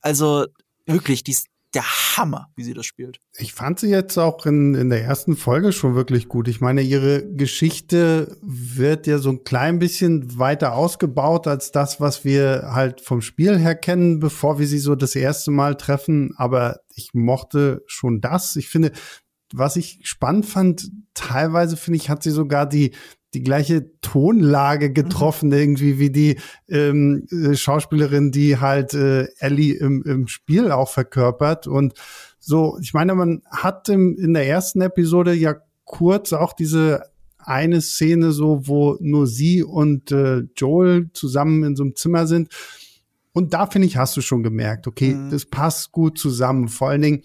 B: Also wirklich, die der Hammer, wie sie das spielt.
C: Ich fand sie jetzt auch in, in der ersten Folge schon wirklich gut. Ich meine, ihre Geschichte wird ja so ein klein bisschen weiter ausgebaut als das, was wir halt vom Spiel her kennen, bevor wir sie so das erste Mal treffen. Aber ich mochte schon das. Ich finde, was ich spannend fand, teilweise finde ich, hat sie sogar die, die gleiche Tonlage mhm. getroffen, mhm. irgendwie wie die ähm, äh, Schauspielerin, die halt äh, Ellie im, im Spiel auch verkörpert. Und so, ich meine, man hat im, in der ersten Episode ja kurz auch diese eine Szene so, wo nur sie und äh, Joel zusammen in so einem Zimmer sind. Und da finde ich, hast du schon gemerkt, okay, mhm. das passt gut zusammen. Vor allen Dingen,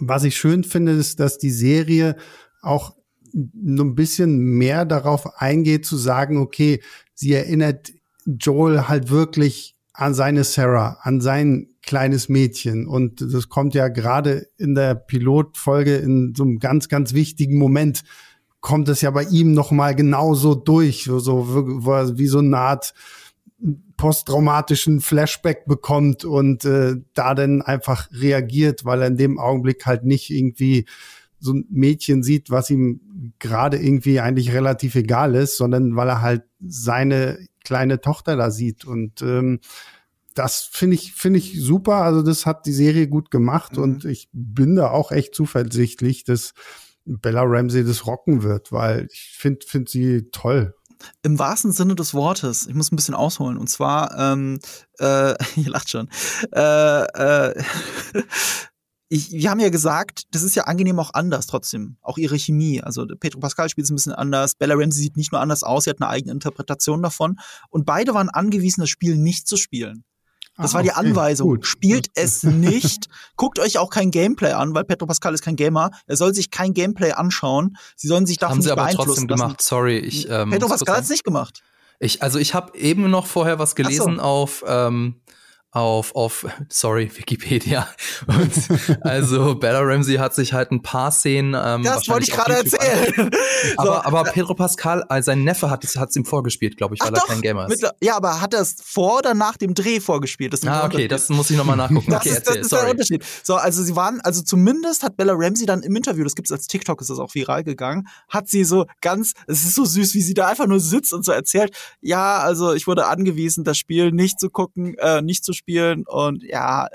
C: was ich schön finde, ist, dass die Serie auch nur ein bisschen mehr darauf eingeht, zu sagen, okay, sie erinnert Joel halt wirklich an seine Sarah, an sein kleines Mädchen. Und das kommt ja gerade in der Pilotfolge in so einem ganz, ganz wichtigen Moment, kommt es ja bei ihm nochmal genauso durch, so, wie so eine Art posttraumatischen Flashback bekommt und äh, da dann einfach reagiert, weil er in dem Augenblick halt nicht irgendwie so ein Mädchen sieht, was ihm gerade irgendwie eigentlich relativ egal ist, sondern weil er halt seine kleine Tochter da sieht. Und ähm, das finde ich, finde ich super. Also das hat die Serie gut gemacht mhm. und ich bin da auch echt zuversichtlich, dass Bella Ramsey das rocken wird, weil ich finde, finde sie toll.
B: Im wahrsten Sinne des Wortes. Ich muss ein bisschen ausholen. Und zwar, ähm, äh, ihr lacht schon. Äh, äh, ich, wir haben ja gesagt, das ist ja angenehm auch anders trotzdem. Auch ihre Chemie. Also Petro Pascal spielt es ein bisschen anders. Bella Ramsey sieht nicht nur anders aus, sie hat eine eigene Interpretation davon. Und beide waren angewiesen, das Spiel nicht zu spielen. Das ah, war die okay, Anweisung. Gut. Spielt es nicht. Guckt euch auch kein Gameplay an, weil Petro Pascal ist kein Gamer. Er soll sich kein Gameplay anschauen. Sie sollen sich davon Haben sie aber trotzdem
A: lassen. gemacht. Sorry, ich.
B: Ähm, Petro Pascal hat es nicht gemacht.
A: Ich, also ich habe eben noch vorher was gelesen so. auf ähm, auf, auf, sorry, Wikipedia. Und also Bella Ramsey hat sich halt ein paar Szenen. Ähm,
B: das wollte ich gerade erzählen.
A: aber, so. aber Pedro Pascal, also sein Neffe hat es ihm vorgespielt, glaube ich, weil Ach er doch, kein Gamer ist.
B: Ja, aber hat er es vor oder nach dem Dreh vorgespielt?
A: Das ah, okay, das muss ich nochmal nachgucken.
B: das
A: okay,
B: ist, erzähl, das ist sorry. der Unterschied. So, also sie waren, also zumindest hat Bella Ramsey dann im Interview, das gibt's als TikTok, ist das auch viral gegangen, hat sie so ganz, es ist so süß, wie sie da einfach nur sitzt und so erzählt, ja, also ich wurde angewiesen, das Spiel nicht zu gucken, äh, nicht zu spielen und ja,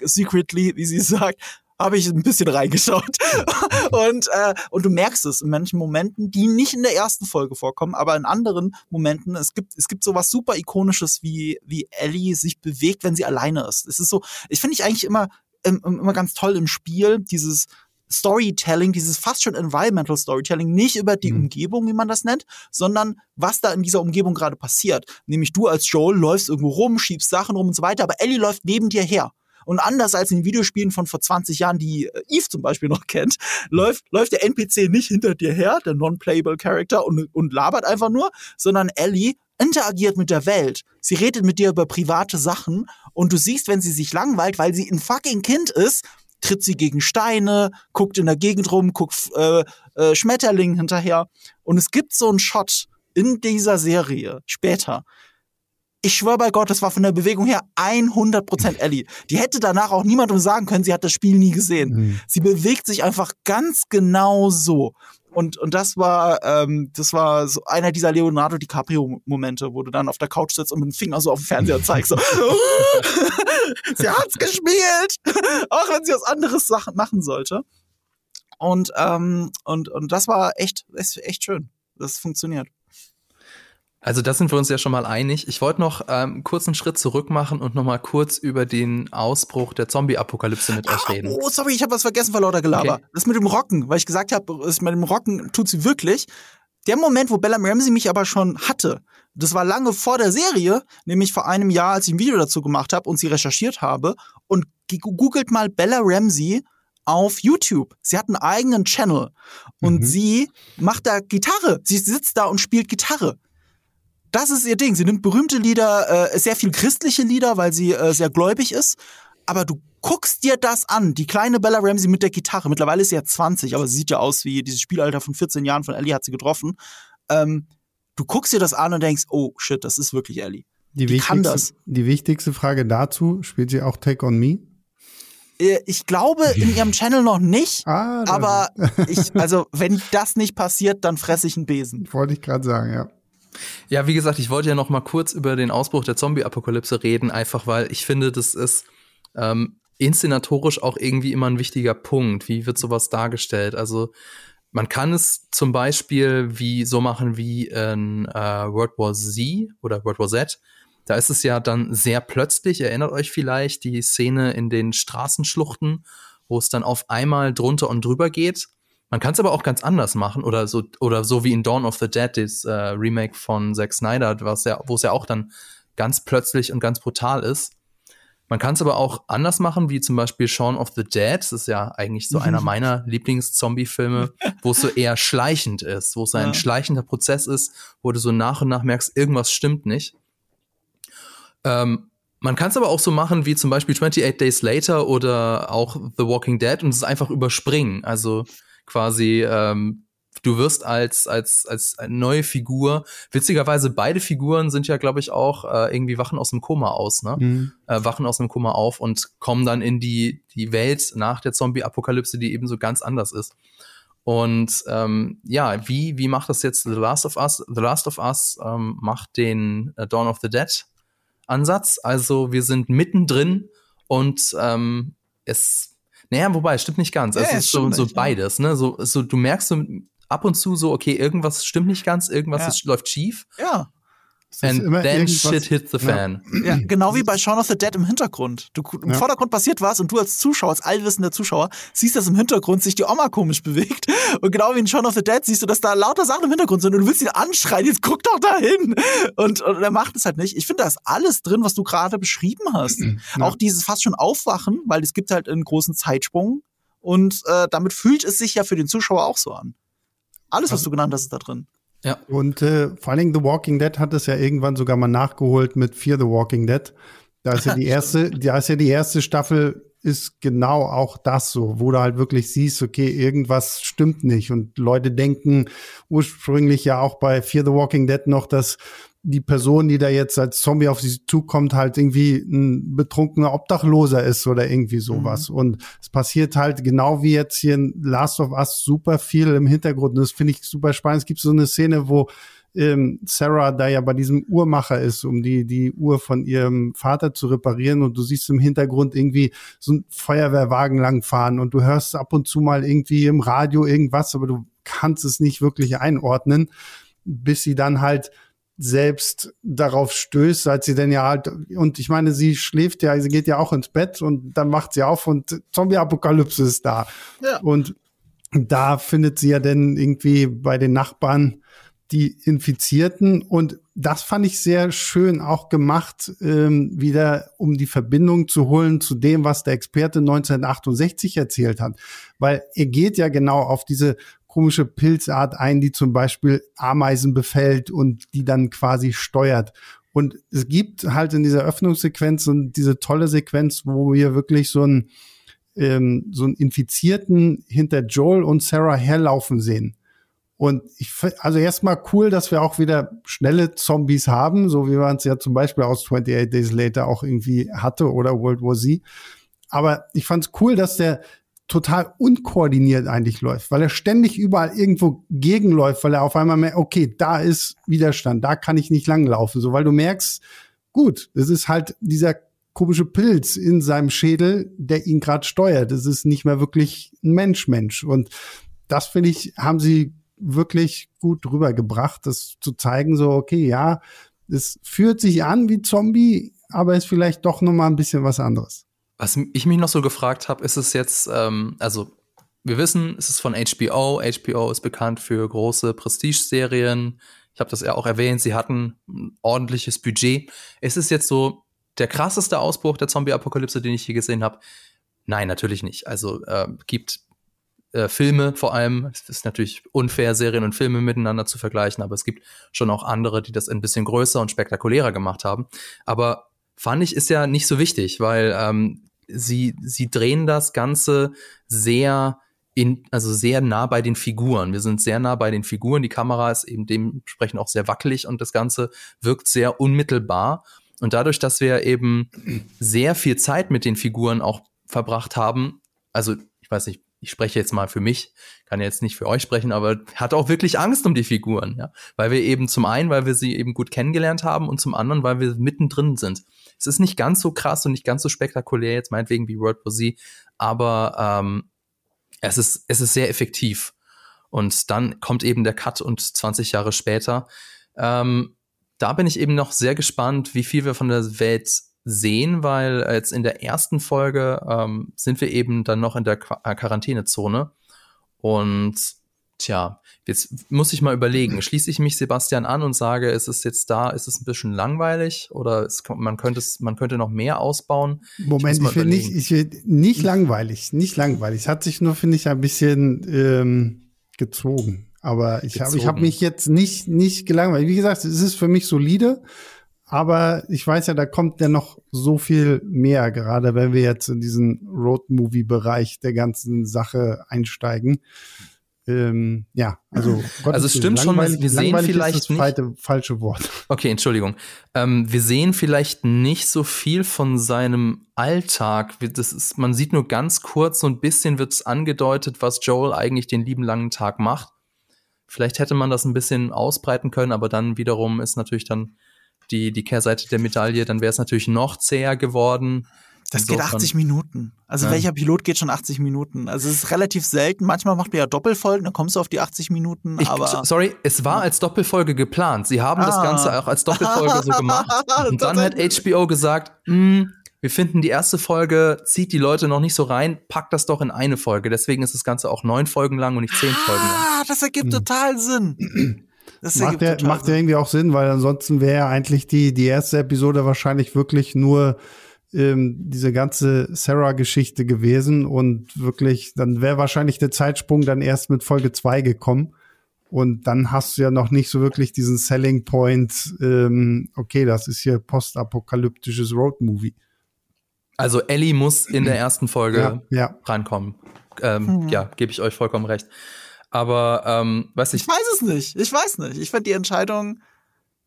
B: secretly, wie sie sagt, habe ich ein bisschen reingeschaut. und, äh, und du merkst es in manchen Momenten, die nicht in der ersten Folge vorkommen, aber in anderen Momenten. Es gibt, es gibt so was super Ikonisches, wie, wie Ellie sich bewegt, wenn sie alleine ist. Es ist so, ich finde ich eigentlich immer, immer ganz toll im Spiel, dieses, Storytelling, dieses fast schon Environmental Storytelling, nicht über die mhm. Umgebung, wie man das nennt, sondern was da in dieser Umgebung gerade passiert. Nämlich du als Joel läufst irgendwo rum, schiebst Sachen rum und so weiter, aber Ellie läuft neben dir her. Und anders als in den Videospielen von vor 20 Jahren, die äh, Eve zum Beispiel noch kennt, läuft, läuft der NPC nicht hinter dir her, der non-playable Character, und, und labert einfach nur, sondern Ellie interagiert mit der Welt. Sie redet mit dir über private Sachen und du siehst, wenn sie sich langweilt, weil sie ein fucking Kind ist, tritt sie gegen Steine, guckt in der Gegend rum, guckt äh, äh, Schmetterlingen hinterher. Und es gibt so einen Shot in dieser Serie später. Ich schwöre bei Gott, das war von der Bewegung her 100% Ellie. Die hätte danach auch niemandem sagen können, sie hat das Spiel nie gesehen. Mhm. Sie bewegt sich einfach ganz genau so. Und, und das war, ähm, das war so einer dieser Leonardo DiCaprio-Momente, wo du dann auf der Couch sitzt und mit dem Finger so auf dem Fernseher zeigst. So, sie hat's gespielt! Auch wenn sie was anderes machen sollte. Und, ähm, und, und das war echt, echt schön. Das funktioniert.
A: Also das sind wir uns ja schon mal einig. Ich wollte noch ähm, kurz einen Schritt zurück machen und noch mal kurz über den Ausbruch der Zombie-Apokalypse mit ah, euch reden.
B: Oh, sorry, ich habe was vergessen vor lauter Gelaber. Okay. Das mit dem Rocken, weil ich gesagt habe, das mit dem Rocken tut sie wirklich. Der Moment, wo Bella Ramsey mich aber schon hatte, das war lange vor der Serie, nämlich vor einem Jahr, als ich ein Video dazu gemacht habe und sie recherchiert habe. Und googelt mal Bella Ramsey auf YouTube. Sie hat einen eigenen Channel und mhm. sie macht da Gitarre. Sie sitzt da und spielt Gitarre. Das ist ihr Ding. Sie nimmt berühmte Lieder, äh, sehr viel christliche Lieder, weil sie äh, sehr gläubig ist. Aber du guckst dir das an. Die kleine Bella Ramsey mit der Gitarre. Mittlerweile ist sie ja 20, aber sie sieht ja aus wie dieses Spielalter von 14 Jahren von Ellie hat sie getroffen. Ähm, du guckst dir das an und denkst, oh shit, das ist wirklich Ellie.
C: Die, die kann das. Die wichtigste Frage dazu, spielt sie auch Take on Me?
B: Äh, ich glaube in ihrem Channel noch nicht, ah, aber ich, also wenn das nicht passiert, dann fresse ich einen Besen.
C: Wollte ich gerade sagen, ja.
A: Ja, wie gesagt, ich wollte ja noch mal kurz über den Ausbruch der Zombie-Apokalypse reden, einfach weil ich finde, das ist ähm, inszenatorisch auch irgendwie immer ein wichtiger Punkt. Wie wird sowas dargestellt? Also man kann es zum Beispiel wie so machen wie in äh, World War Z oder World War Z. Da ist es ja dann sehr plötzlich, erinnert euch vielleicht, die Szene in den Straßenschluchten, wo es dann auf einmal drunter und drüber geht. Man kann es aber auch ganz anders machen oder so oder so wie in Dawn of the Dead, das äh, Remake von Zack Snyder, was ja, wo es ja auch dann ganz plötzlich und ganz brutal ist. Man kann es aber auch anders machen, wie zum Beispiel Shaun of the Dead. Das ist ja eigentlich so einer meiner Lieblings-Zombie-Filme, wo es so eher schleichend ist, wo es ein ja. schleichender Prozess ist, wo du so nach und nach merkst, irgendwas stimmt nicht. Ähm, man kann es aber auch so machen, wie zum Beispiel 28 Days Later oder auch The Walking Dead und es einfach überspringen. Also quasi ähm, du wirst als als als neue Figur witzigerweise beide Figuren sind ja glaube ich auch äh, irgendwie wachen aus dem Koma aus ne? Mhm. äh, wachen aus dem Koma auf und kommen dann in die die Welt nach der Zombie Apokalypse die eben so ganz anders ist. Und ähm, ja wie wie macht das jetzt The Last of Us? The Last of Us ähm, macht den äh, Dawn of the Dead Ansatz. Also wir sind mittendrin und ähm, es naja, wobei, stimmt nicht ganz. Ja, es ist so, so beides, ne? So, so, du merkst so ab und zu so, okay, irgendwas stimmt nicht ganz, irgendwas
B: Ja.
A: ist, läuft schief.
B: Ja.
A: And then shit hit the
C: Ja.
A: fan.
B: Ja, genau wie bei Shaun of the Dead im Hintergrund. Du, Im
C: Ja.
B: Vordergrund passiert was und du als Zuschauer, als allwissender Zuschauer, siehst, dass im Hintergrund sich die Oma komisch bewegt. Und genau wie in Shaun of the Dead siehst du, dass da lauter Sachen im Hintergrund sind und du willst ihn anschreien, jetzt guck doch da hin. Und, und er macht es halt nicht. Ich finde, da ist alles drin, was du gerade beschrieben hast. Auch dieses fast schon Aufwachen, weil es gibt halt einen großen Zeitsprung und äh, damit fühlt es sich ja für den Zuschauer auch so an. Alles, was du genannt hast, ist da drin.
A: Ja.
C: Und äh, vor allen Dingen The Walking Dead hat es ja irgendwann sogar mal nachgeholt mit Fear the Walking Dead. Da ist ja die erste, da ist ja die erste Staffel ist genau auch das so, wo du halt wirklich siehst, okay, irgendwas stimmt nicht und Leute denken ursprünglich ja auch bei Fear the Walking Dead noch, dass die Person, die da jetzt als Zombie auf sie zukommt, halt irgendwie ein betrunkener Obdachloser ist oder irgendwie sowas. Und es passiert halt genau wie jetzt hier in Last of Us super viel im Hintergrund. Und das finde ich super spannend. Es gibt so eine Szene, wo ähm, Sarah da ja bei diesem Uhrmacher ist, um die, die Uhr von ihrem Vater zu reparieren und du siehst im Hintergrund irgendwie so ein Feuerwehrwagen langfahren und du hörst ab und zu mal irgendwie im Radio irgendwas, aber du kannst es nicht wirklich einordnen, bis sie dann halt selbst darauf stößt, als sie denn ja halt, und ich meine, sie schläft ja, sie geht ja auch ins Bett und dann macht sie auf und Zombie-Apokalypse ist da.
B: Ja.
C: Und da findet sie ja dann irgendwie bei den Nachbarn die Infizierten und das fand ich sehr schön auch gemacht, ähm, wieder um die Verbindung zu holen zu dem, was der Experte 1968 erzählt hat. Weil er geht ja genau auf diese komische Pilzart ein, die zum Beispiel Ameisen befällt und die dann quasi steuert. Und es gibt halt in dieser Öffnungssequenz und diese tolle Sequenz, wo wir wirklich so einen, ähm, so einen Infizierten hinter Joel und Sarah herlaufen sehen. Und ich, also erstmal cool, dass wir auch wieder schnelle Zombies haben, so wie man es ja zum Beispiel aus 28 Days Later auch irgendwie hatte oder World War Z. Aber ich fand es cool, dass der total unkoordiniert eigentlich läuft, weil er ständig überall irgendwo gegenläuft, weil er auf einmal merkt, okay, da ist Widerstand, da kann ich nicht langlaufen, so weil du merkst, gut, das ist halt dieser komische Pilz in seinem Schädel, der ihn gerade steuert. Das ist nicht mehr wirklich ein Mensch-Mensch. Und das finde ich, haben sie wirklich gut rübergebracht, das zu zeigen, so, okay, ja, es fühlt sich an wie Zombie, aber ist vielleicht doch noch mal ein bisschen was anderes.
A: Was ich mich noch so gefragt habe, ist es jetzt, ähm, also wir wissen, es ist von HBO. HBO ist bekannt für große Prestige-Serien. Ich habe das ja auch erwähnt, sie hatten ein ordentliches Budget. Ist es jetzt so der krasseste Ausbruch der Zombie-Apokalypse, den ich je gesehen habe? Nein, natürlich nicht. Also äh, gibt äh, Filme vor allem. Es ist natürlich unfair, Serien und Filme miteinander zu vergleichen, aber es gibt schon auch andere, die das ein bisschen größer und spektakulärer gemacht haben. Aber fand ich, ist ja nicht so wichtig, weil ähm, sie, sie drehen das Ganze sehr in, also sehr nah bei den Figuren. Wir sind sehr nah bei den Figuren. Die Kamera ist eben dementsprechend auch sehr wackelig und das Ganze wirkt sehr unmittelbar. Und dadurch, dass wir eben sehr viel Zeit mit den Figuren auch verbracht haben, also ich weiß nicht, ich spreche jetzt mal für mich, kann jetzt nicht für euch sprechen, aber hat auch wirklich Angst um die Figuren, ja, weil wir eben zum einen, weil wir sie eben gut kennengelernt haben und zum anderen, weil wir mittendrin sind. Es ist nicht ganz so krass und nicht ganz so spektakulär jetzt meinetwegen wie World War Z, aber ähm, es ist es ist sehr effektiv und dann kommt eben der Cut und 20 Jahre später. Ähm, da bin ich eben noch sehr gespannt, wie viel wir von der Welt sehen, weil jetzt in der ersten Folge ähm, sind wir eben dann noch in der Qua äh, Quarantänezone. Und tja, jetzt muss ich mal überlegen, schließe ich mich Sebastian an und sage, ist es jetzt da, ist es ein bisschen langweilig oder es, man, könnte es, man könnte noch mehr ausbauen?
C: Moment, ich,
A: mal
C: will nicht, ich will nicht langweilig, nicht langweilig. Es hat sich nur, finde ich, ein bisschen ähm, gezogen. Aber ich habe ich hab mich jetzt nicht, nicht gelangweilt. Wie gesagt, es ist für mich solide, aber ich weiß ja, da kommt ja noch so viel mehr, gerade wenn wir jetzt in diesen Road-Movie-Bereich der ganzen Sache einsteigen. Ähm, ja, also Gott,
A: Also es stimmt schon, wir sehen vielleicht
C: ist das zweite, falsche Wort.
A: Okay, Entschuldigung. Ähm, wir sehen vielleicht nicht so viel von seinem Alltag. Das ist, man sieht nur ganz kurz, so ein bisschen wird es angedeutet, was Joel eigentlich den lieben langen Tag macht. Vielleicht hätte man das ein bisschen ausbreiten können, aber dann wiederum ist natürlich dann die, die Kehrseite der Medaille, dann wäre es natürlich noch zäher geworden.
B: Das geht 80 Minuten. Also
A: Ja.
B: welcher Pilot geht schon 80 Minuten? Also es ist relativ selten. Manchmal macht man ja Doppelfolgen, dann kommst du auf die 80 Minuten.
A: Ich,
B: aber
A: sorry, es war als Doppelfolge geplant. Sie haben das
B: Ah.
A: Ganze auch als Doppelfolge so gemacht. Und dann hat HBO gesagt, "Hm, wir finden die erste Folge zieht die Leute noch nicht so rein, packt das doch in eine Folge. Deswegen ist das Ganze auch neun Folgen lang und nicht zehn Folgen lang.
B: Ah, das ergibt total Sinn. Das
C: Macht
B: ergibt
C: ja, macht ja irgendwie auch Sinn, weil ansonsten wäre ja eigentlich die, die erste Episode wahrscheinlich wirklich nur ähm, diese ganze Sarah-Geschichte gewesen und wirklich, dann wäre wahrscheinlich der Zeitsprung dann erst mit Folge zwei gekommen. Und dann hast du ja noch nicht so wirklich diesen Selling Point, ähm, okay, das ist hier postapokalyptisches Roadmovie.
A: Also Ellie muss in der ersten Folge
C: Ja, ja.
A: rankommen. Ähm, Ja, gebe ich euch vollkommen recht. Aber ähm, weiß ich,
B: Ich weiß es nicht. Ich weiß nicht. Ich fand die Entscheidung,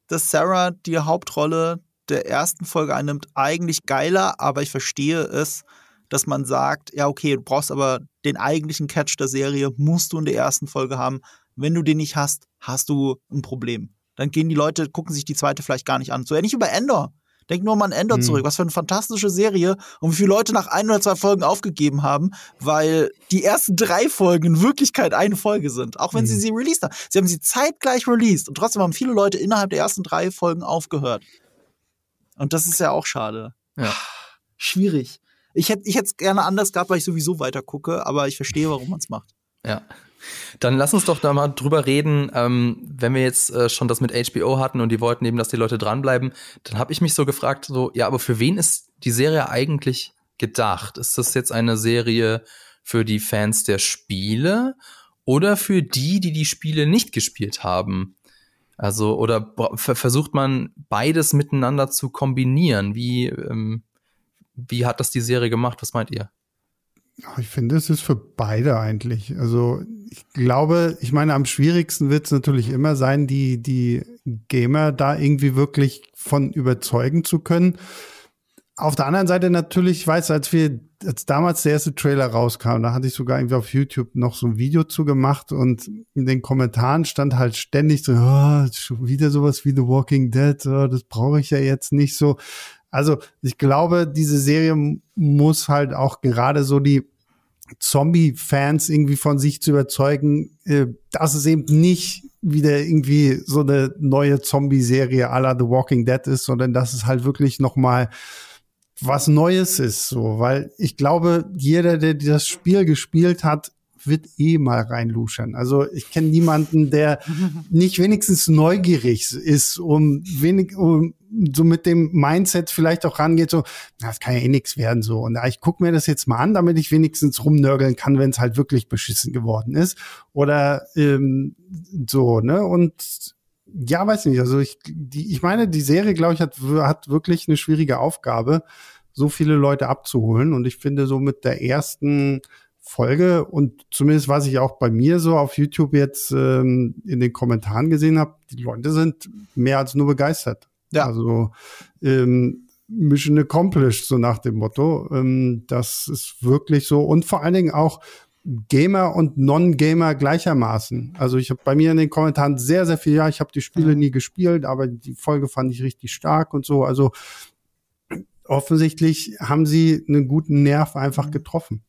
B: dass Sarah die Hauptrolle der ersten Folge einnimmt, eigentlich geiler, aber ich verstehe es, dass man sagt, ja, okay, du brauchst aber den eigentlichen Catch der Serie, musst du in der ersten Folge haben. Wenn du den nicht hast, hast du ein Problem. Dann gehen die Leute, gucken sich die zweite vielleicht gar nicht an. So ähnlich bei Endor. Denk nur mal an Endor
C: Mhm.
B: zurück. Was für eine fantastische Serie und wie viele Leute nach ein oder zwei Folgen aufgegeben haben, weil die ersten drei Folgen in Wirklichkeit eine Folge sind. Auch wenn sie
C: Mhm.
B: sie released haben. Sie haben sie zeitgleich released und trotzdem haben viele Leute innerhalb der ersten drei Folgen aufgehört. Und das ist ja auch schade.
A: Ja.
B: Schwierig. Ich hätte ich hätte es gerne anders gehabt, weil ich sowieso weiter gucke, aber ich verstehe, warum man es macht.
A: Ja. Dann lass uns doch da mal drüber reden, ähm, wenn wir jetzt äh, schon das mit HBO hatten und die wollten eben, dass die Leute dranbleiben, dann habe ich mich so gefragt, so, ja, aber für wen ist die Serie eigentlich gedacht? Ist das jetzt eine Serie für die Fans der Spiele oder für die, die die Spiele nicht gespielt haben? Also, oder versucht man beides miteinander zu kombinieren? Wie, ähm, wie hat das die Serie gemacht? Was meint ihr?
C: Ich finde, es ist für beide eigentlich. Also ich glaube, ich meine, am schwierigsten wird es natürlich immer sein, die, die Gamer da irgendwie wirklich von überzeugen zu können. Auf der anderen Seite natürlich, ich weiß, als wir, als damals der erste Trailer rauskam, da hatte ich sogar irgendwie auf YouTube noch so ein Video zu gemacht und in den Kommentaren stand halt ständig so, oh, wieder sowas wie The Walking Dead, oh, das brauche ich ja jetzt nicht so. Also ich glaube, diese Serie muss halt auch gerade so die Zombie-Fans irgendwie von sich zu überzeugen, äh, dass es eben nicht wieder irgendwie so eine neue Zombie-Serie à la The Walking Dead ist, sondern dass es halt wirklich noch mal was Neues ist, so, weil ich glaube, jeder, der das Spiel gespielt hat, wird eh mal reinluschern. Also ich kenne niemanden, der nicht wenigstens neugierig ist, um wenig, um so mit dem Mindset vielleicht auch rangeht, so, na, das kann ja eh nix werden, so. Und ich gucke mir das jetzt mal an, damit ich wenigstens rumnörgeln kann, wenn es halt wirklich beschissen geworden ist. Oder ähm, so, ne? Und ja, weiß nicht. Also ich, die, ich meine, die Serie, glaube ich, hat, hat wirklich eine schwierige Aufgabe, so viele Leute abzuholen. Und ich finde, so mit der ersten Folge und zumindest was ich auch bei mir so auf YouTube jetzt ähm, in den Kommentaren gesehen habe, die Leute sind mehr als nur begeistert.
B: Ja.
C: Also ähm, Mission accomplished, so nach dem Motto. Ähm, das ist wirklich so. Und vor allen Dingen auch Gamer und Non-Gamer gleichermaßen. Also ich habe bei mir in den Kommentaren sehr, sehr viel, ja, ich habe die Spiele nie gespielt, aber die Folge fand ich richtig stark und so. Also offensichtlich haben sie einen guten Nerv einfach getroffen.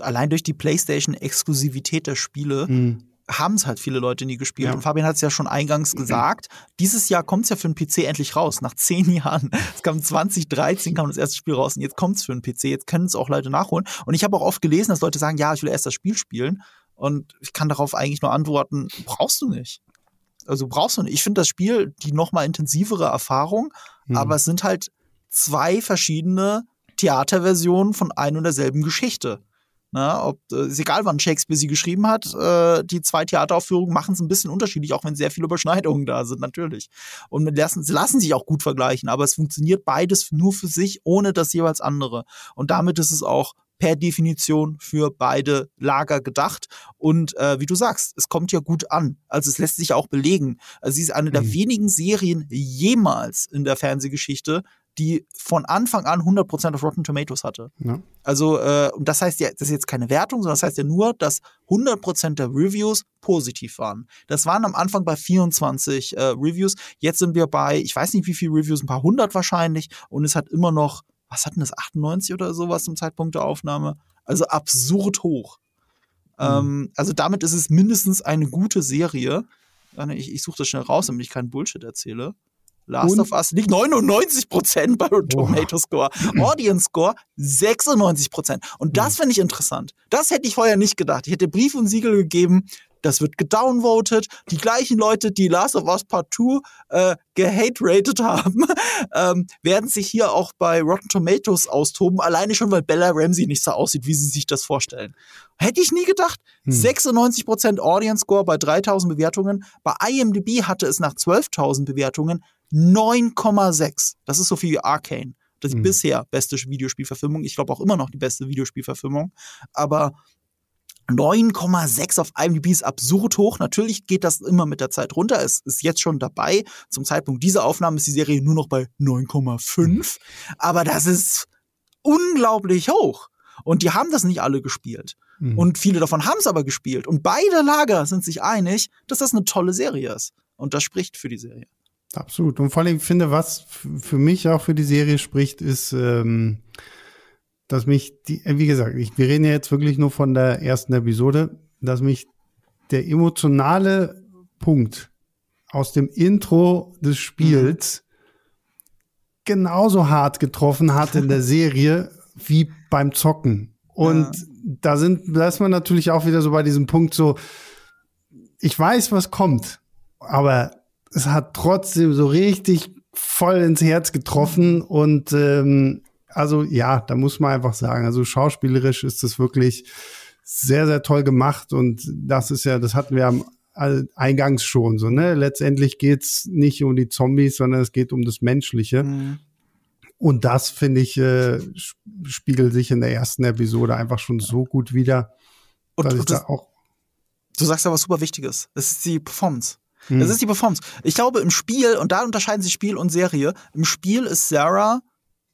B: Allein durch die PlayStation-Exklusivität der Spiele
C: Mhm.
B: Haben es halt viele Leute nie gespielt.
C: Ja.
B: Und Fabian hat es ja schon eingangs gesagt. Dieses Jahr kommt es ja für den PC endlich raus. Nach zehn Jahren. Es kam 2013, kam das erste Spiel raus und jetzt kommt es für den PC. Jetzt können es auch Leute nachholen. Und ich habe auch oft gelesen, dass Leute sagen, ja, ich will erst das Spiel spielen. Und ich kann darauf eigentlich nur antworten, brauchst du nicht. Also brauchst du nicht. Ich finde das Spiel die noch mal intensivere Erfahrung,
C: Mhm.
B: aber es sind halt zwei verschiedene Theaterversionen von ein und derselben Geschichte. Na, ob, äh, ist egal, wann Shakespeare sie geschrieben hat, äh, die zwei Theateraufführungen machen es ein bisschen unterschiedlich, auch wenn sehr viele Überschneidungen da sind, natürlich. Und mit lassen, sie lassen sich auch gut vergleichen, aber es funktioniert beides nur für sich, ohne das jeweils andere. Und damit ist es auch per Definition für beide Lager gedacht. Und äh, wie du sagst, es kommt ja gut an. Also es lässt sich auch belegen. Also sie ist eine der
C: Mhm.
B: wenigen Serien jemals in der Fernsehgeschichte, die von Anfang an 100% auf Rotten Tomatoes hatte.
C: Ja.
B: Also, äh, und das heißt ja, das ist jetzt keine Wertung, sondern das heißt ja nur, dass 100% der Reviews positiv waren. Das waren am Anfang bei 24 äh, Reviews. Jetzt sind wir bei, ich weiß nicht wie viele Reviews, ein paar hundert wahrscheinlich. Und es hat immer noch was hatten das, 98 oder sowas zum Zeitpunkt der Aufnahme? Also absurd hoch. Mhm. Ähm, also damit ist es mindestens eine gute Serie. Ich, ich suche das schnell raus, damit ich keinen Bullshit erzähle. Last und? of Us liegt 99% bei Tomato Score. Audience Score 96% Und das finde ich interessant. Das hätte ich vorher nicht gedacht. Ich hätte Brief und Siegel gegeben, das wird gedownvoted. Die gleichen Leute, die Last of Us Part 2 äh, gehate-rated haben, ähm, werden sich hier auch bei Rotten Tomatoes austoben. Alleine schon, weil Bella Ramsey nicht so aussieht, wie sie sich das vorstellen. Hätte ich nie gedacht. Hm. 96% Audience Score bei 3000 Bewertungen. Bei IMDb hatte es nach 12.000 Bewertungen 9,6. Das ist so viel wie Arcane. Das ist hm. bisher beste Videospielverfilmung. Ich glaube auch immer noch die beste Videospielverfilmung. Aber 9,6 auf IMDb ist absurd hoch. Natürlich geht das immer mit der Zeit runter. Es ist jetzt schon dabei. Zum Zeitpunkt dieser Aufnahme ist die Serie nur noch bei 9,5. Aber das ist unglaublich hoch. Und die haben das nicht alle gespielt. Mhm. Und viele davon haben es aber gespielt. Und beide Lager sind sich einig, dass das eine tolle Serie ist. Und das spricht für die Serie.
C: Absolut. Und vor allem finde, was für mich auch für die Serie spricht, ist, ähm, dass mich die, wie gesagt, ich, wir reden ja jetzt wirklich nur von der ersten Episode, dass mich der emotionale Punkt aus dem Intro des Spiels mhm. genauso hart getroffen hat in der Serie wie beim Zocken. Und ja. da sind, da ist man natürlich auch wieder so bei diesem Punkt so, ich weiß, was kommt, aber es hat trotzdem so richtig voll ins Herz getroffen und ähm, also ja, da muss man einfach sagen, also schauspielerisch ist das wirklich sehr, sehr toll gemacht und das ist ja, das hatten wir am eingangs schon so, ne? Letztendlich geht's nicht um die Zombies, sondern es geht um das Menschliche. Mhm. Und das, finde ich, äh, spiegelt sich in der ersten Episode einfach schon so gut wieder.
B: Und, dass ich das, da auch du sagst ja was super Wichtiges. Es ist die Performance. Mhm. Das ist die Performance. Ich glaube, im Spiel, und da unterscheiden sich Spiel und Serie, im Spiel ist Sarah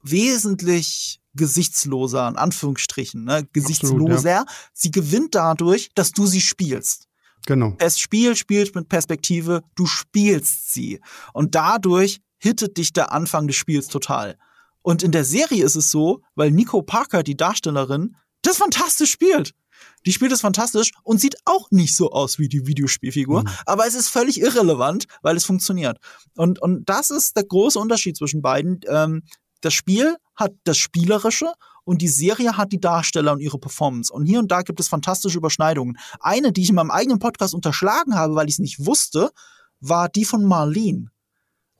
B: wesentlich gesichtsloser, in Anführungsstrichen, ne? gesichtsloser. Absolut, ja. Sie gewinnt dadurch, dass du sie spielst.
C: Genau.
B: Das Spiel spielt mit Perspektive, du spielst sie. Und dadurch hittet dich der Anfang des Spiels total. Und in der Serie ist es so, weil Nico Parker, die Darstellerin, das fantastisch spielt. Die spielt es fantastisch und sieht auch nicht so aus wie die Videospielfigur, mhm. aber es ist völlig irrelevant, weil es funktioniert. Und, und das ist der große Unterschied zwischen beiden. Ähm, das Spiel hat das Spielerische und die Serie hat die Darsteller und ihre Performance. Und hier und da gibt es fantastische Überschneidungen. Eine, die ich in meinem eigenen Podcast unterschlagen habe, weil ich es nicht wusste, war die von Marlene.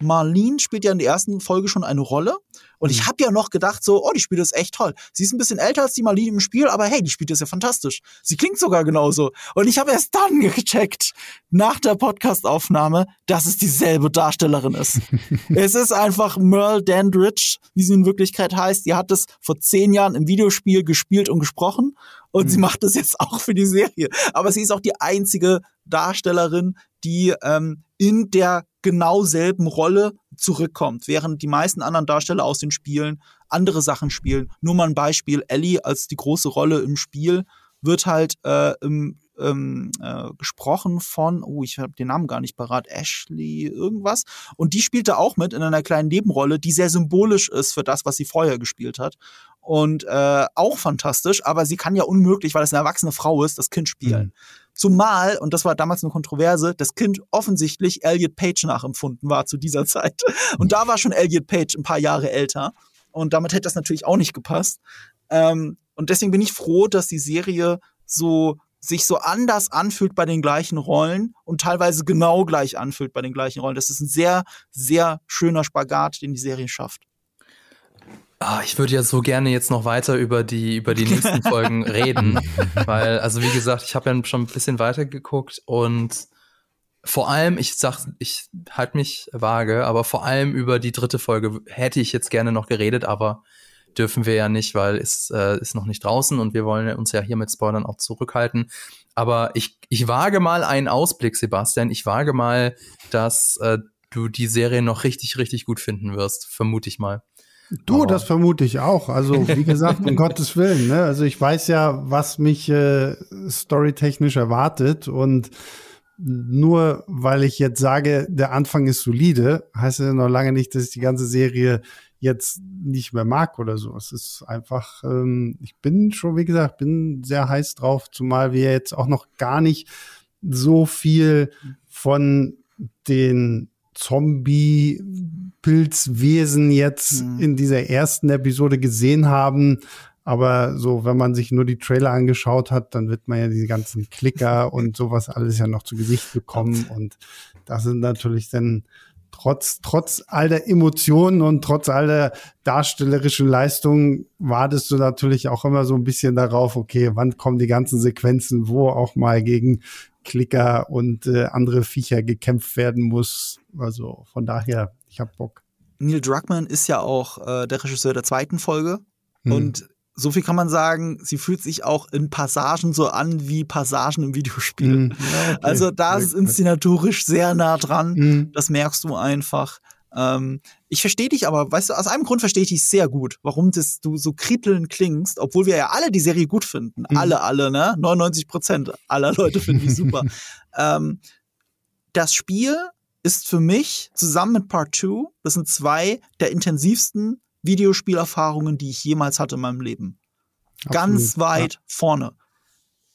B: Marlene spielt ja in der ersten Folge schon eine Rolle. Und ich mhm. habe ja noch gedacht, so, oh, die spielt das echt toll. Sie ist ein bisschen älter als die Marlene im Spiel, aber hey, die spielt das ja fantastisch. Sie klingt sogar genauso. Und ich habe erst dann gecheckt, nach der Podcastaufnahme, dass es dieselbe Darstellerin ist. es ist einfach Merle Dandridge, wie sie in Wirklichkeit heißt. Die hat es vor zehn Jahren im Videospiel gespielt und gesprochen. Und mhm. sie macht es jetzt auch für die Serie. Aber sie ist auch die einzige Darstellerin, die ähm, in der genau selben Rolle zurückkommt, während die meisten anderen Darsteller aus den Spielen andere Sachen spielen. Nur mal ein Beispiel, Ellie als die große Rolle im Spiel wird halt äh, im, ähm, äh, gesprochen von, oh, ich habe den Namen gar nicht parat, Ashley irgendwas. Und die spielte auch mit in einer kleinen Nebenrolle, die sehr symbolisch ist für das, was sie vorher gespielt hat. Und äh, auch fantastisch, aber sie kann ja unmöglich, weil es eine erwachsene Frau ist, das Kind spielen. Mhm. Zumal, und das war damals eine Kontroverse, das Kind offensichtlich Elliot Page nachempfunden war zu dieser Zeit. Und da war schon Elliot Page ein paar Jahre älter. Und damit hätte das natürlich auch nicht gepasst. Ähm, und deswegen bin ich froh, dass die Serie so sich so anders anfühlt bei den gleichen Rollen und teilweise genau gleich anfühlt bei den gleichen Rollen. Das ist ein sehr, sehr schöner Spagat, den die Serie schafft.
A: Ah, ich würde ja so gerne jetzt noch weiter über die, über die nächsten Folgen reden, weil, also wie gesagt, ich habe ja schon ein bisschen weiter geguckt und vor allem, ich sag, ich halte mich vage, aber vor allem über die dritte Folge hätte ich jetzt gerne noch geredet, aber dürfen wir ja nicht, weil es äh, ist noch nicht draußen und wir wollen uns ja hier mit Spoilern auch zurückhalten. Aber ich, ich wage mal einen Ausblick, Sebastian. Ich wage mal, dass äh, du die Serie noch richtig, richtig gut finden wirst, vermute ich mal.
C: Du, Aber das vermute ich auch. Also, wie gesagt, um Gottes Willen. Ne? Also, ich weiß ja, was mich äh, storytechnisch erwartet. Und nur weil ich jetzt sage, der Anfang ist solide, heißt ja noch lange nicht, dass ich die ganze Serie jetzt nicht mehr mag oder so. Es ist einfach, ähm, ich bin schon, wie gesagt, bin sehr heiß drauf, zumal wir jetzt auch noch gar nicht so viel von den Zombie-Pilzwesen jetzt mhm. in dieser ersten Episode gesehen haben. Aber so, wenn man sich nur die Trailer angeschaut hat, dann wird man ja diese ganzen Klicker und sowas alles ja noch zu Gesicht bekommen. Und das sind natürlich dann trotz, trotz all der Emotionen und trotz all der darstellerischen Leistungen wartest du natürlich auch immer so ein bisschen darauf, okay, wann kommen die ganzen Sequenzen, wo auch mal gegen Klicker und äh, andere Viecher gekämpft werden muss. Also von daher, ich hab Bock.
B: Neil Druckmann ist ja auch äh, der Regisseur der zweiten Folge. Hm. Und so viel kann man sagen, sie fühlt sich auch in Passagen so an wie Passagen im Videospiel. Mm, ja, okay. Also da ist es inszenatorisch sehr nah dran. Mm. Das merkst du einfach. Ähm, ich verstehe dich aber, weißt du, aus einem Grund verstehe ich dich sehr gut, warum das du so kritteln klingst, obwohl wir ja alle die Serie gut finden. Mhm. Alle, alle, ne? 99 Prozent aller Leute finden die super. ähm, das Spiel ist für mich zusammen mit Part 2, das sind zwei der intensivsten Videospielerfahrungen, die ich jemals hatte in meinem Leben. Absolut, Ganz weit ja. vorne.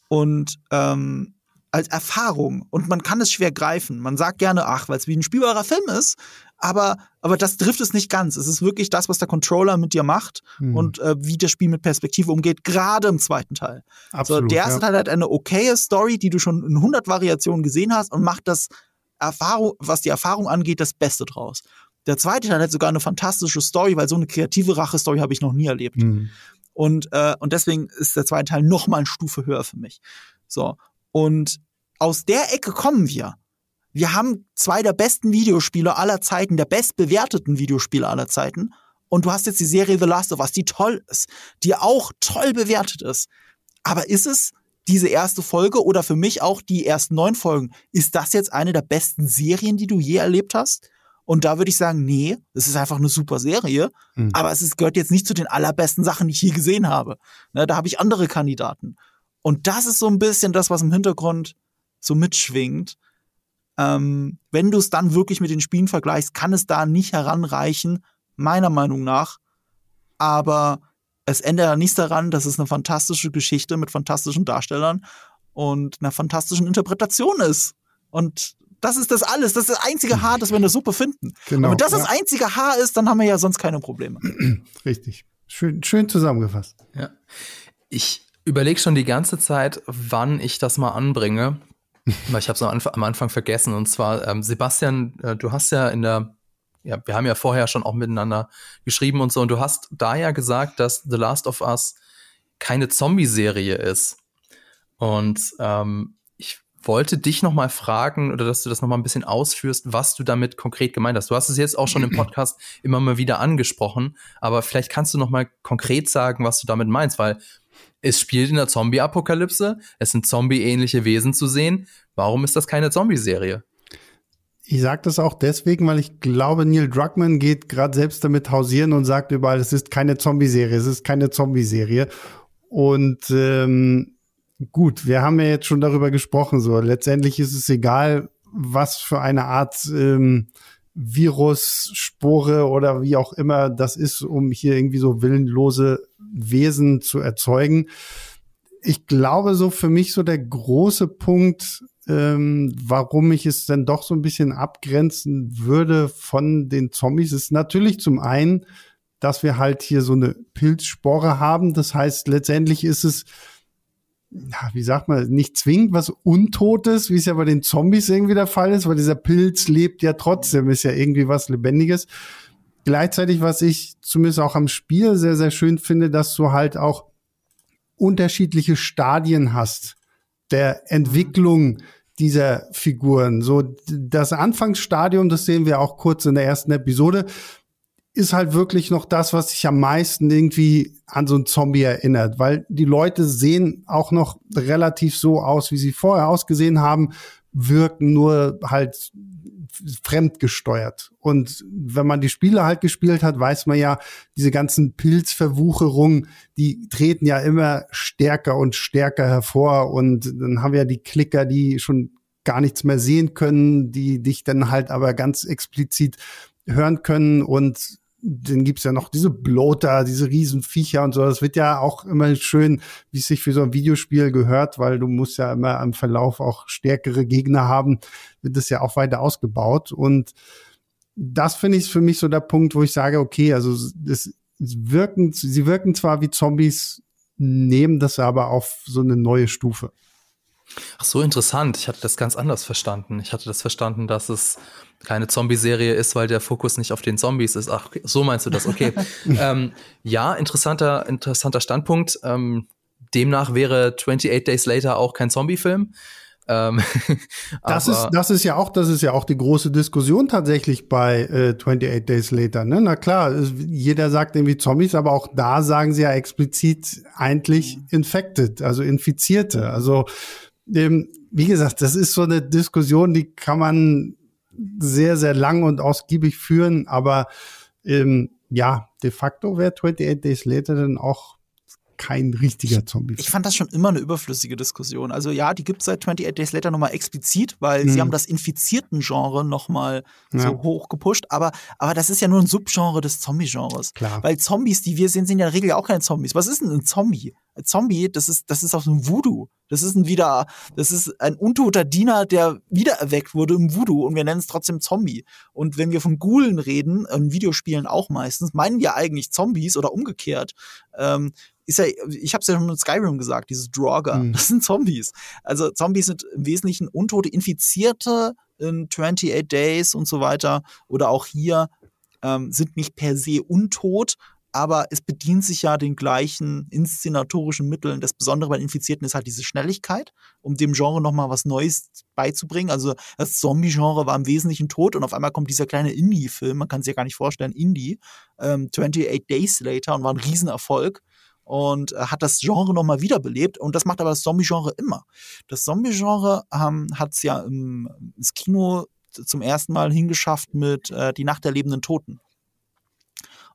B: Und ähm, als Erfahrung. Und man kann es schwer greifen. Man sagt gerne, ach, weil es wie ein spielbarer Film ist, aber, aber das trifft es nicht ganz. Es ist wirklich das, was der Controller mit dir macht mhm. und äh, wie das Spiel mit Perspektive umgeht, gerade im zweiten Teil. Absolut, so, der erste ja. Teil hat eine okaye Story, die du schon in 100 Variationen gesehen hast und macht das Erfahrung, was die Erfahrung angeht, das Beste draus. Der zweite Teil hat sogar eine fantastische Story, weil so eine kreative Rache-Story habe ich noch nie erlebt. Mhm. Und, äh, und deswegen ist der zweite Teil noch mal eine Stufe höher für mich. So. Und aus der Ecke kommen wir. Wir haben zwei der besten Videospiele aller Zeiten, der bestbewerteten Videospiele aller Zeiten. Und du hast jetzt die Serie The Last of Us, die toll ist, die auch toll bewertet ist. Aber ist es diese erste Folge oder für mich auch die ersten neun Folgen, ist das jetzt eine der besten Serien, die du je erlebt hast? Und da würde ich sagen, nee, es ist einfach eine super Serie, mhm. aber es ist, gehört jetzt nicht zu den allerbesten Sachen, die ich je gesehen habe. Ne, da habe ich andere Kandidaten. Und das ist so ein bisschen das, was im Hintergrund so mitschwingt. Ähm, wenn du es dann wirklich mit den Spielen vergleichst, kann es da nicht heranreichen, meiner Meinung nach. Aber es ändert ja nichts daran, dass es eine fantastische Geschichte mit fantastischen Darstellern und einer fantastischen Interpretation ist. Und das ist das alles. Das ist das einzige Haar, das wir in der Suppe finden. Genau, Und wenn das ja. das einzige Haar ist, dann haben wir ja sonst keine Probleme.
C: Richtig. Schön, schön zusammengefasst.
A: Ja. Ich überlege schon die ganze Zeit, wann ich das mal anbringe. Weil ich habe es am, Anfang, am Anfang vergessen. Und zwar, ähm, Sebastian, äh, du hast ja in der, ja, wir haben ja vorher schon auch miteinander geschrieben und so. Und du hast da ja gesagt, dass The Last of Us keine Zombie-Serie ist. Und ähm, wollte dich noch mal fragen oder dass du das noch mal ein bisschen ausführst, was du damit konkret gemeint hast. Du hast es jetzt auch schon im Podcast immer mal wieder angesprochen, aber vielleicht kannst du noch mal konkret sagen, was du damit meinst, weil es spielt in der Zombie-Apokalypse, es sind Zombie-ähnliche Wesen zu sehen. Warum ist das keine Zombie-Serie?
C: Ich sage das auch deswegen, weil ich glaube, Neil Druckmann geht gerade selbst damit hausieren und sagt überall, es ist keine Zombie-Serie, es ist keine Zombie-Serie. Und ähm, gut, wir haben ja jetzt schon darüber gesprochen. So, letztendlich ist es egal, was für eine Art ähm, Virus, Spore oder wie auch immer das ist, um hier irgendwie so willenlose Wesen zu erzeugen. Ich glaube, so für mich so der große Punkt, ähm, warum ich es dann doch so ein bisschen abgrenzen würde von den Zombies, ist natürlich zum einen, dass wir halt hier so eine Pilzspore haben. Das heißt, letztendlich ist es ja, wie sagt man, nicht zwingend was Untotes, wie es ja bei den Zombies irgendwie der Fall ist, weil dieser Pilz lebt ja trotzdem, ist ja irgendwie was Lebendiges. Gleichzeitig, was ich zumindest auch am Spiel sehr, sehr schön finde, dass du halt auch unterschiedliche Stadien hast der Entwicklung dieser Figuren. So das Anfangsstadium, das sehen wir auch kurz in der ersten Episode, ist halt wirklich noch das, was sich am meisten irgendwie an so einen Zombie erinnert, weil die Leute sehen auch noch relativ so aus, wie sie vorher ausgesehen haben, wirken nur halt fremdgesteuert. Und wenn man die Spiele halt gespielt hat, weiß man ja, diese ganzen Pilzverwucherungen, die treten ja immer stärker und stärker hervor. Und dann haben wir ja die Klicker, die schon gar nichts mehr sehen können, die dich dann halt aber ganz explizit hören können und dann gibt's ja noch diese Bloater, diese Riesenviecher und so. Das wird ja auch immer schön, wie es sich für so ein Videospiel gehört, weil du musst ja immer im Verlauf auch stärkere Gegner haben, wird das ja auch weiter ausgebaut. Und das finde ich für mich so der Punkt, wo ich sage, okay, also das wirken, sie wirken zwar wie Zombies, nehmen das aber auf so eine neue Stufe.
A: Ach so, interessant. Ich hatte das ganz anders verstanden. Ich hatte das verstanden, dass es keine Zombie-Serie ist, weil der Fokus nicht auf den Zombies ist. Ach, so meinst du das, okay. ähm, ja, interessanter, interessanter Standpunkt. Ähm, demnach wäre 28 Days Later auch kein Zombie-Film. Ähm,
C: das ist das ist ja auch das ist ja auch die große Diskussion tatsächlich bei äh, 28 Days Later. Ne? Na klar, jeder sagt irgendwie Zombies, aber auch da sagen sie ja explizit eigentlich mhm. infected, also Infizierte. Also ähm, wie gesagt, das ist so eine Diskussion, die kann man sehr sehr lang und ausgiebig führen, aber ähm, ja, de facto wäre 28 Days Later dann auch kein richtiger Zombie.
B: Ich fand das schon immer eine überflüssige Diskussion. Also ja, die gibt es seit 28 Days Later nochmal explizit, weil mhm. sie haben das infizierten Genre nochmal ja. so hoch gepusht. Aber, aber das ist ja nur ein Subgenre des Zombie-Genres.
C: Klar.
B: Weil Zombies, die wir sehen, sind ja in der Regel ja auch keine Zombies. Was ist denn ein Zombie? Ein Zombie, das ist, das ist aus dem Voodoo. Das ist ein wieder, das ist ein untoter Diener, der wiedererweckt wurde im Voodoo und wir nennen es trotzdem Zombie. Und wenn wir von Ghoulen reden, in Videospielen auch meistens, meinen wir eigentlich Zombies oder umgekehrt. Ähm, ist ja, ich habe es ja schon in Skyrim gesagt, dieses Draugr, mhm. das sind Zombies. Also Zombies sind im Wesentlichen untote Infizierte in 28 Days und so weiter oder auch hier ähm, sind nicht per se untot, aber es bedient sich ja den gleichen inszenatorischen Mitteln. Das Besondere bei Infizierten ist halt diese Schnelligkeit, um dem Genre nochmal was Neues beizubringen. Also das Zombie-Genre war im Wesentlichen tot und auf einmal kommt dieser kleine Indie-Film, man kann sich ja gar nicht vorstellen, Indie, ähm, 28 Days Later und war ein Riesenerfolg und äh, hat das Genre nochmal wiederbelebt. Und das macht aber das Zombie-Genre immer. Das Zombie-Genre ähm, hat es ja im, ins Kino zum ersten Mal hingeschafft mit äh, Die Nacht der lebenden Toten.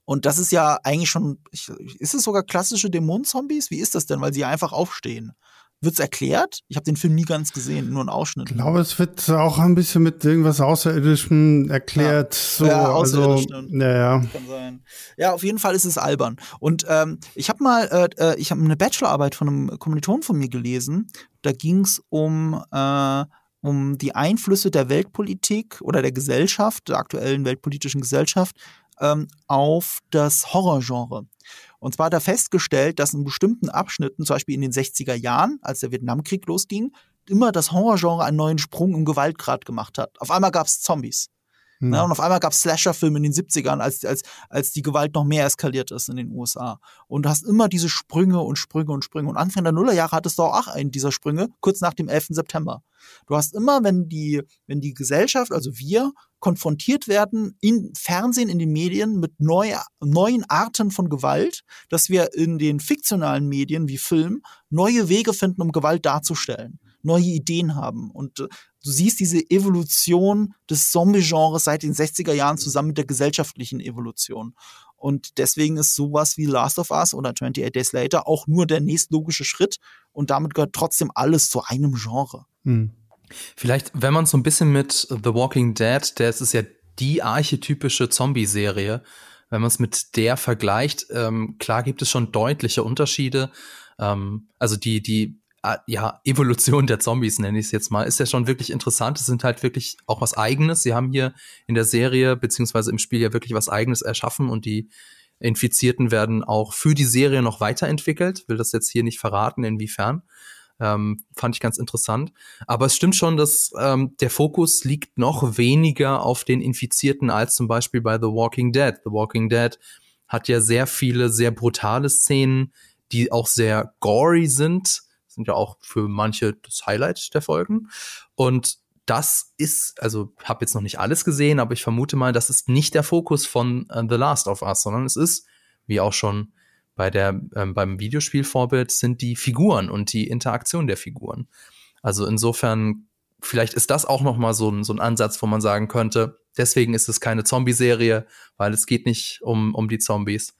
B: Und das ist ja eigentlich schon, ist es sogar klassische Dämonenzombies? Wie ist das denn? Weil sie einfach aufstehen. Wird's erklärt? Ich habe den Film nie ganz gesehen, nur einen Ausschnitt.
C: Ich glaube, es wird auch ein bisschen mit irgendwas Außerirdischem erklärt. Ja, so, ja außerirdisch. Also, ja, ja.
B: Kann sein. Ja, auf jeden Fall ist es albern. Und ähm, ich habe mal, äh, äh ich habe eine Bachelorarbeit von einem Kommiliton von mir gelesen. Da ging's um äh, um die Einflüsse der Weltpolitik oder der Gesellschaft, der aktuellen weltpolitischen Gesellschaft, ähm, auf das Horrorgenre. Und zwar hat er festgestellt, dass in bestimmten Abschnitten, zum Beispiel in den 60er Jahren, als der Vietnamkrieg losging, immer das Horrorgenre einen neuen Sprung im Gewaltgrad gemacht hat. Auf einmal gab es Zombies. Mhm. Ja, und auf einmal gab es Slasher-Filme in den 70ern, als, als, als die Gewalt noch mehr eskaliert ist in den USA. Und du hast immer diese Sprünge und Sprünge und Sprünge. Und Anfang der Nullerjahre hattest du auch einen dieser Sprünge, kurz nach dem 11. September. Du hast immer, wenn die, wenn die Gesellschaft, also wir, konfrontiert werden im Fernsehen, in den Medien mit neue, neuen Arten von Gewalt, dass wir in den fiktionalen Medien wie Film neue Wege finden, um Gewalt darzustellen, neue Ideen haben. Und äh, du siehst diese Evolution des Zombie-Genres seit den 60er Jahren zusammen mit der gesellschaftlichen Evolution. Und deswegen ist sowas wie Last of Us oder 28 Days Later auch nur der nächstlogische Schritt und damit gehört trotzdem alles zu einem Genre. Hm.
A: Vielleicht, wenn man so ein bisschen mit The Walking Dead, der ist ja die archetypische Zombie-Serie, wenn man es mit der vergleicht, ähm, klar gibt es schon deutliche Unterschiede. Ähm, also die, die ja, Evolution der Zombies, nenne ich es jetzt mal, ist ja schon wirklich interessant. Es sind halt wirklich auch was Eigenes. Sie haben hier in der Serie beziehungsweise im Spiel ja wirklich was Eigenes erschaffen und die Infizierten werden auch für die Serie noch weiterentwickelt. Will das jetzt hier nicht verraten, inwiefern. Ähm, fand ich ganz interessant. Aber es stimmt schon, dass ähm, der Fokus liegt noch weniger auf den Infizierten als zum Beispiel bei The Walking Dead. The Walking Dead hat ja sehr viele sehr brutale Szenen, die auch sehr gory sind. Sind ja auch für manche das Highlight der Folgen. Und das ist, also habe jetzt noch nicht alles gesehen, aber ich vermute mal, das ist nicht der Fokus von uh, The Last of Us, sondern es ist, wie auch schon bei der, ähm, beim Videospielvorbild sind die Figuren und die Interaktion der Figuren. Also insofern, vielleicht ist das auch noch mal so ein, so ein Ansatz, wo man sagen könnte, deswegen ist es keine Zombie-Serie, weil es geht nicht um, um die Zombies.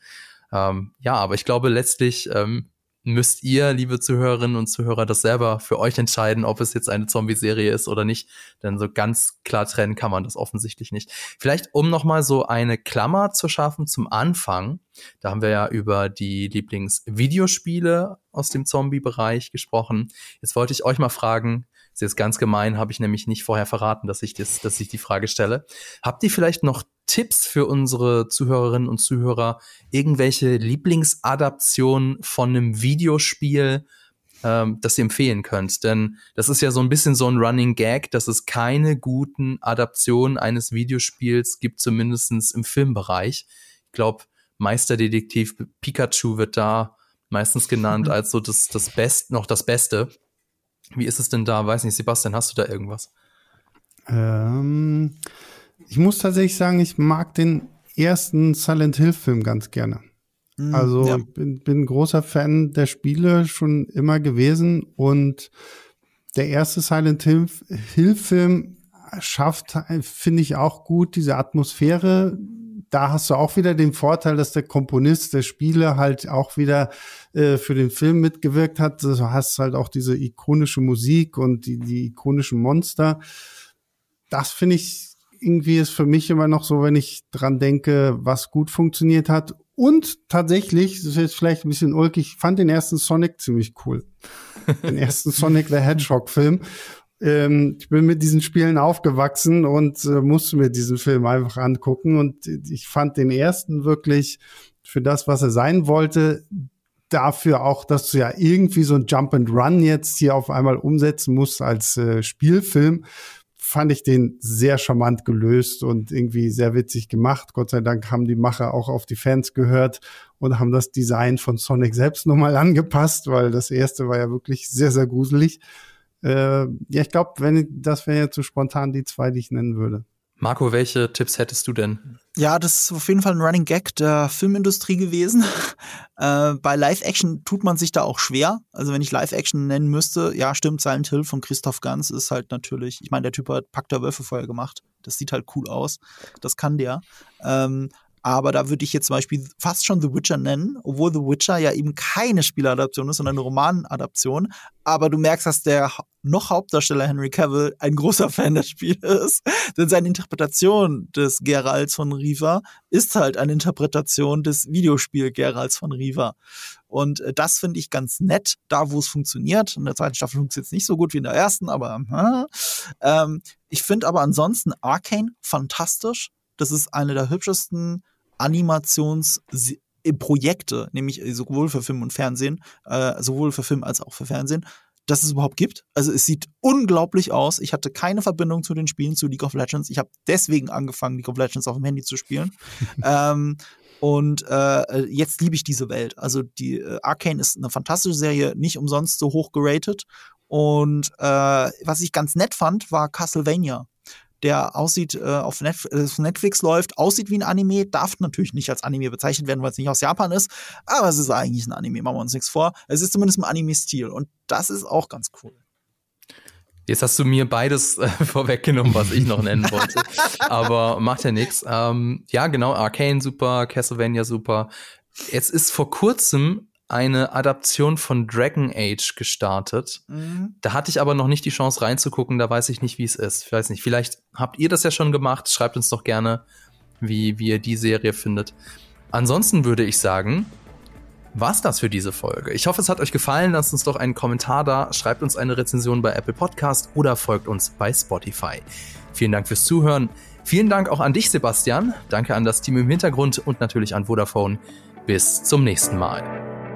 A: Ähm, ja, aber ich glaube letztlich, ähm, müsst ihr, liebe Zuhörerinnen und Zuhörer, das selber für euch entscheiden, ob es jetzt eine Zombie-Serie ist oder nicht. Denn so ganz klar trennen kann man das offensichtlich nicht. Vielleicht, um nochmal so eine Klammer zu schaffen zum Anfang. Da haben wir ja über die Lieblingsvideospiele aus dem Zombie-Bereich gesprochen. Jetzt wollte ich euch mal fragen, ist jetzt ganz gemein, habe ich nämlich nicht vorher verraten, dass ich, das, dass ich die Frage stelle. Habt ihr vielleicht noch Tipps für unsere Zuhörerinnen und Zuhörer, irgendwelche Lieblingsadaptionen von einem Videospiel, ähm, das ihr empfehlen könnt? Denn das ist ja so ein bisschen so ein Running Gag, dass es keine guten Adaptionen eines Videospiels gibt, zumindestens im Filmbereich. Ich glaube, Meisterdetektiv Pikachu wird da meistens genannt als so das, das Best, noch das Beste. Wie ist es denn da? Weiß nicht, Sebastian, hast du da irgendwas?
C: Ähm, ich muss tatsächlich sagen, ich mag den ersten Silent Hill Film ganz gerne. Mhm, also ja. ich bin, bin ein großer Fan der Spiele schon immer gewesen und der erste Silent Hill Film schafft, finde ich auch gut diese Atmosphäre. Da hast du auch wieder den Vorteil, dass der Komponist der Spiele halt auch wieder äh, für den Film mitgewirkt hat. Du hast halt auch diese ikonische Musik und die, die ikonischen Monster. Das finde ich irgendwie ist für mich immer noch so, wenn ich dran denke, was gut funktioniert hat. Und tatsächlich, das ist jetzt vielleicht ein bisschen ulkig, fand den ersten Sonic ziemlich cool. den ersten Sonic the Hedgehog Film. Ähm, ich bin mit diesen Spielen aufgewachsen und äh, musste mir diesen Film einfach angucken. Und ich fand den ersten wirklich für das, was er sein wollte, dafür auch, dass du ja irgendwie so ein Jump and Run jetzt hier auf einmal umsetzen musst als äh, Spielfilm, fand ich den sehr charmant gelöst und irgendwie sehr witzig gemacht. Gott sei Dank haben die Macher auch auf die Fans gehört und haben das Design von Sonic selbst nochmal angepasst, weil das erste war ja wirklich sehr, sehr gruselig. Äh, ja, ich glaube, wenn das wäre jetzt so spontan die zwei, die ich nennen würde.
A: Marco, welche Tipps hättest du denn?
B: Ja, das ist auf jeden Fall ein Running Gag der Filmindustrie gewesen. äh, bei Live-Action tut man sich da auch schwer. Also wenn ich Live-Action nennen müsste, ja, stimmt, Silent Hill von Christoph Ganz ist halt natürlich, ich meine, der Typ hat Pakt der Wölfe vorher gemacht. Das sieht halt cool aus. Das kann der. Ähm, aber da würde ich jetzt zum Beispiel fast schon The Witcher nennen, obwohl The Witcher ja eben keine Spieladaption ist, sondern eine Romanadaption. Aber du merkst, dass der noch Hauptdarsteller Henry Cavill ein großer Fan des Spiels ist. Denn seine Interpretation des Geralts von Riva ist halt eine Interpretation des Videospiel Geralts von Riva. Und äh, das finde ich ganz nett, da wo es funktioniert. In der zweiten Staffel funktioniert es nicht so gut wie in der ersten, aber äh, ähm, ich finde aber ansonsten Arcane fantastisch. Das ist eine der hübschesten Animationsprojekte, nämlich sowohl für Film und Fernsehen, äh, sowohl für Film als auch für Fernsehen, dass es überhaupt gibt. Also es sieht unglaublich aus. Ich hatte keine Verbindung zu den Spielen, zu League of Legends. Ich habe deswegen angefangen, League of Legends auf dem Handy zu spielen. ähm, und äh, jetzt liebe ich diese Welt. Also die äh, Arcane ist eine fantastische Serie, nicht umsonst so hoch geratet. Und äh, was ich ganz nett fand, war Castlevania der aussieht, äh, auf, Netf äh, Netflix läuft, aussieht wie ein Anime, darf natürlich nicht als Anime bezeichnet werden, weil es nicht aus Japan ist, aber es ist eigentlich ein Anime, machen wir uns nichts vor. Es ist zumindest im Anime-Stil und das ist auch ganz cool.
A: Jetzt hast du mir beides äh, vorweggenommen, was ich noch nennen wollte. Aber macht ja nichts. Ähm, ja, genau, Arcane super, Castlevania super. Jetzt ist vor kurzem eine Adaption von Dragon Age gestartet. Mhm. Da hatte ich aber noch nicht die Chance reinzugucken, da weiß ich nicht, wie es ist. Ich weiß nicht, vielleicht habt ihr das ja schon gemacht. Schreibt uns doch gerne, wie, wie ihr die Serie findet. Ansonsten würde ich sagen, war's das für diese Folge. Ich hoffe, es hat euch gefallen. Lasst uns doch einen Kommentar da, schreibt uns eine Rezension bei Apple Podcast oder folgt uns bei Spotify. Vielen Dank fürs Zuhören. Vielen Dank auch an dich, Sebastian. Danke an das Team im Hintergrund und natürlich an Vodafone. Bis zum nächsten Mal.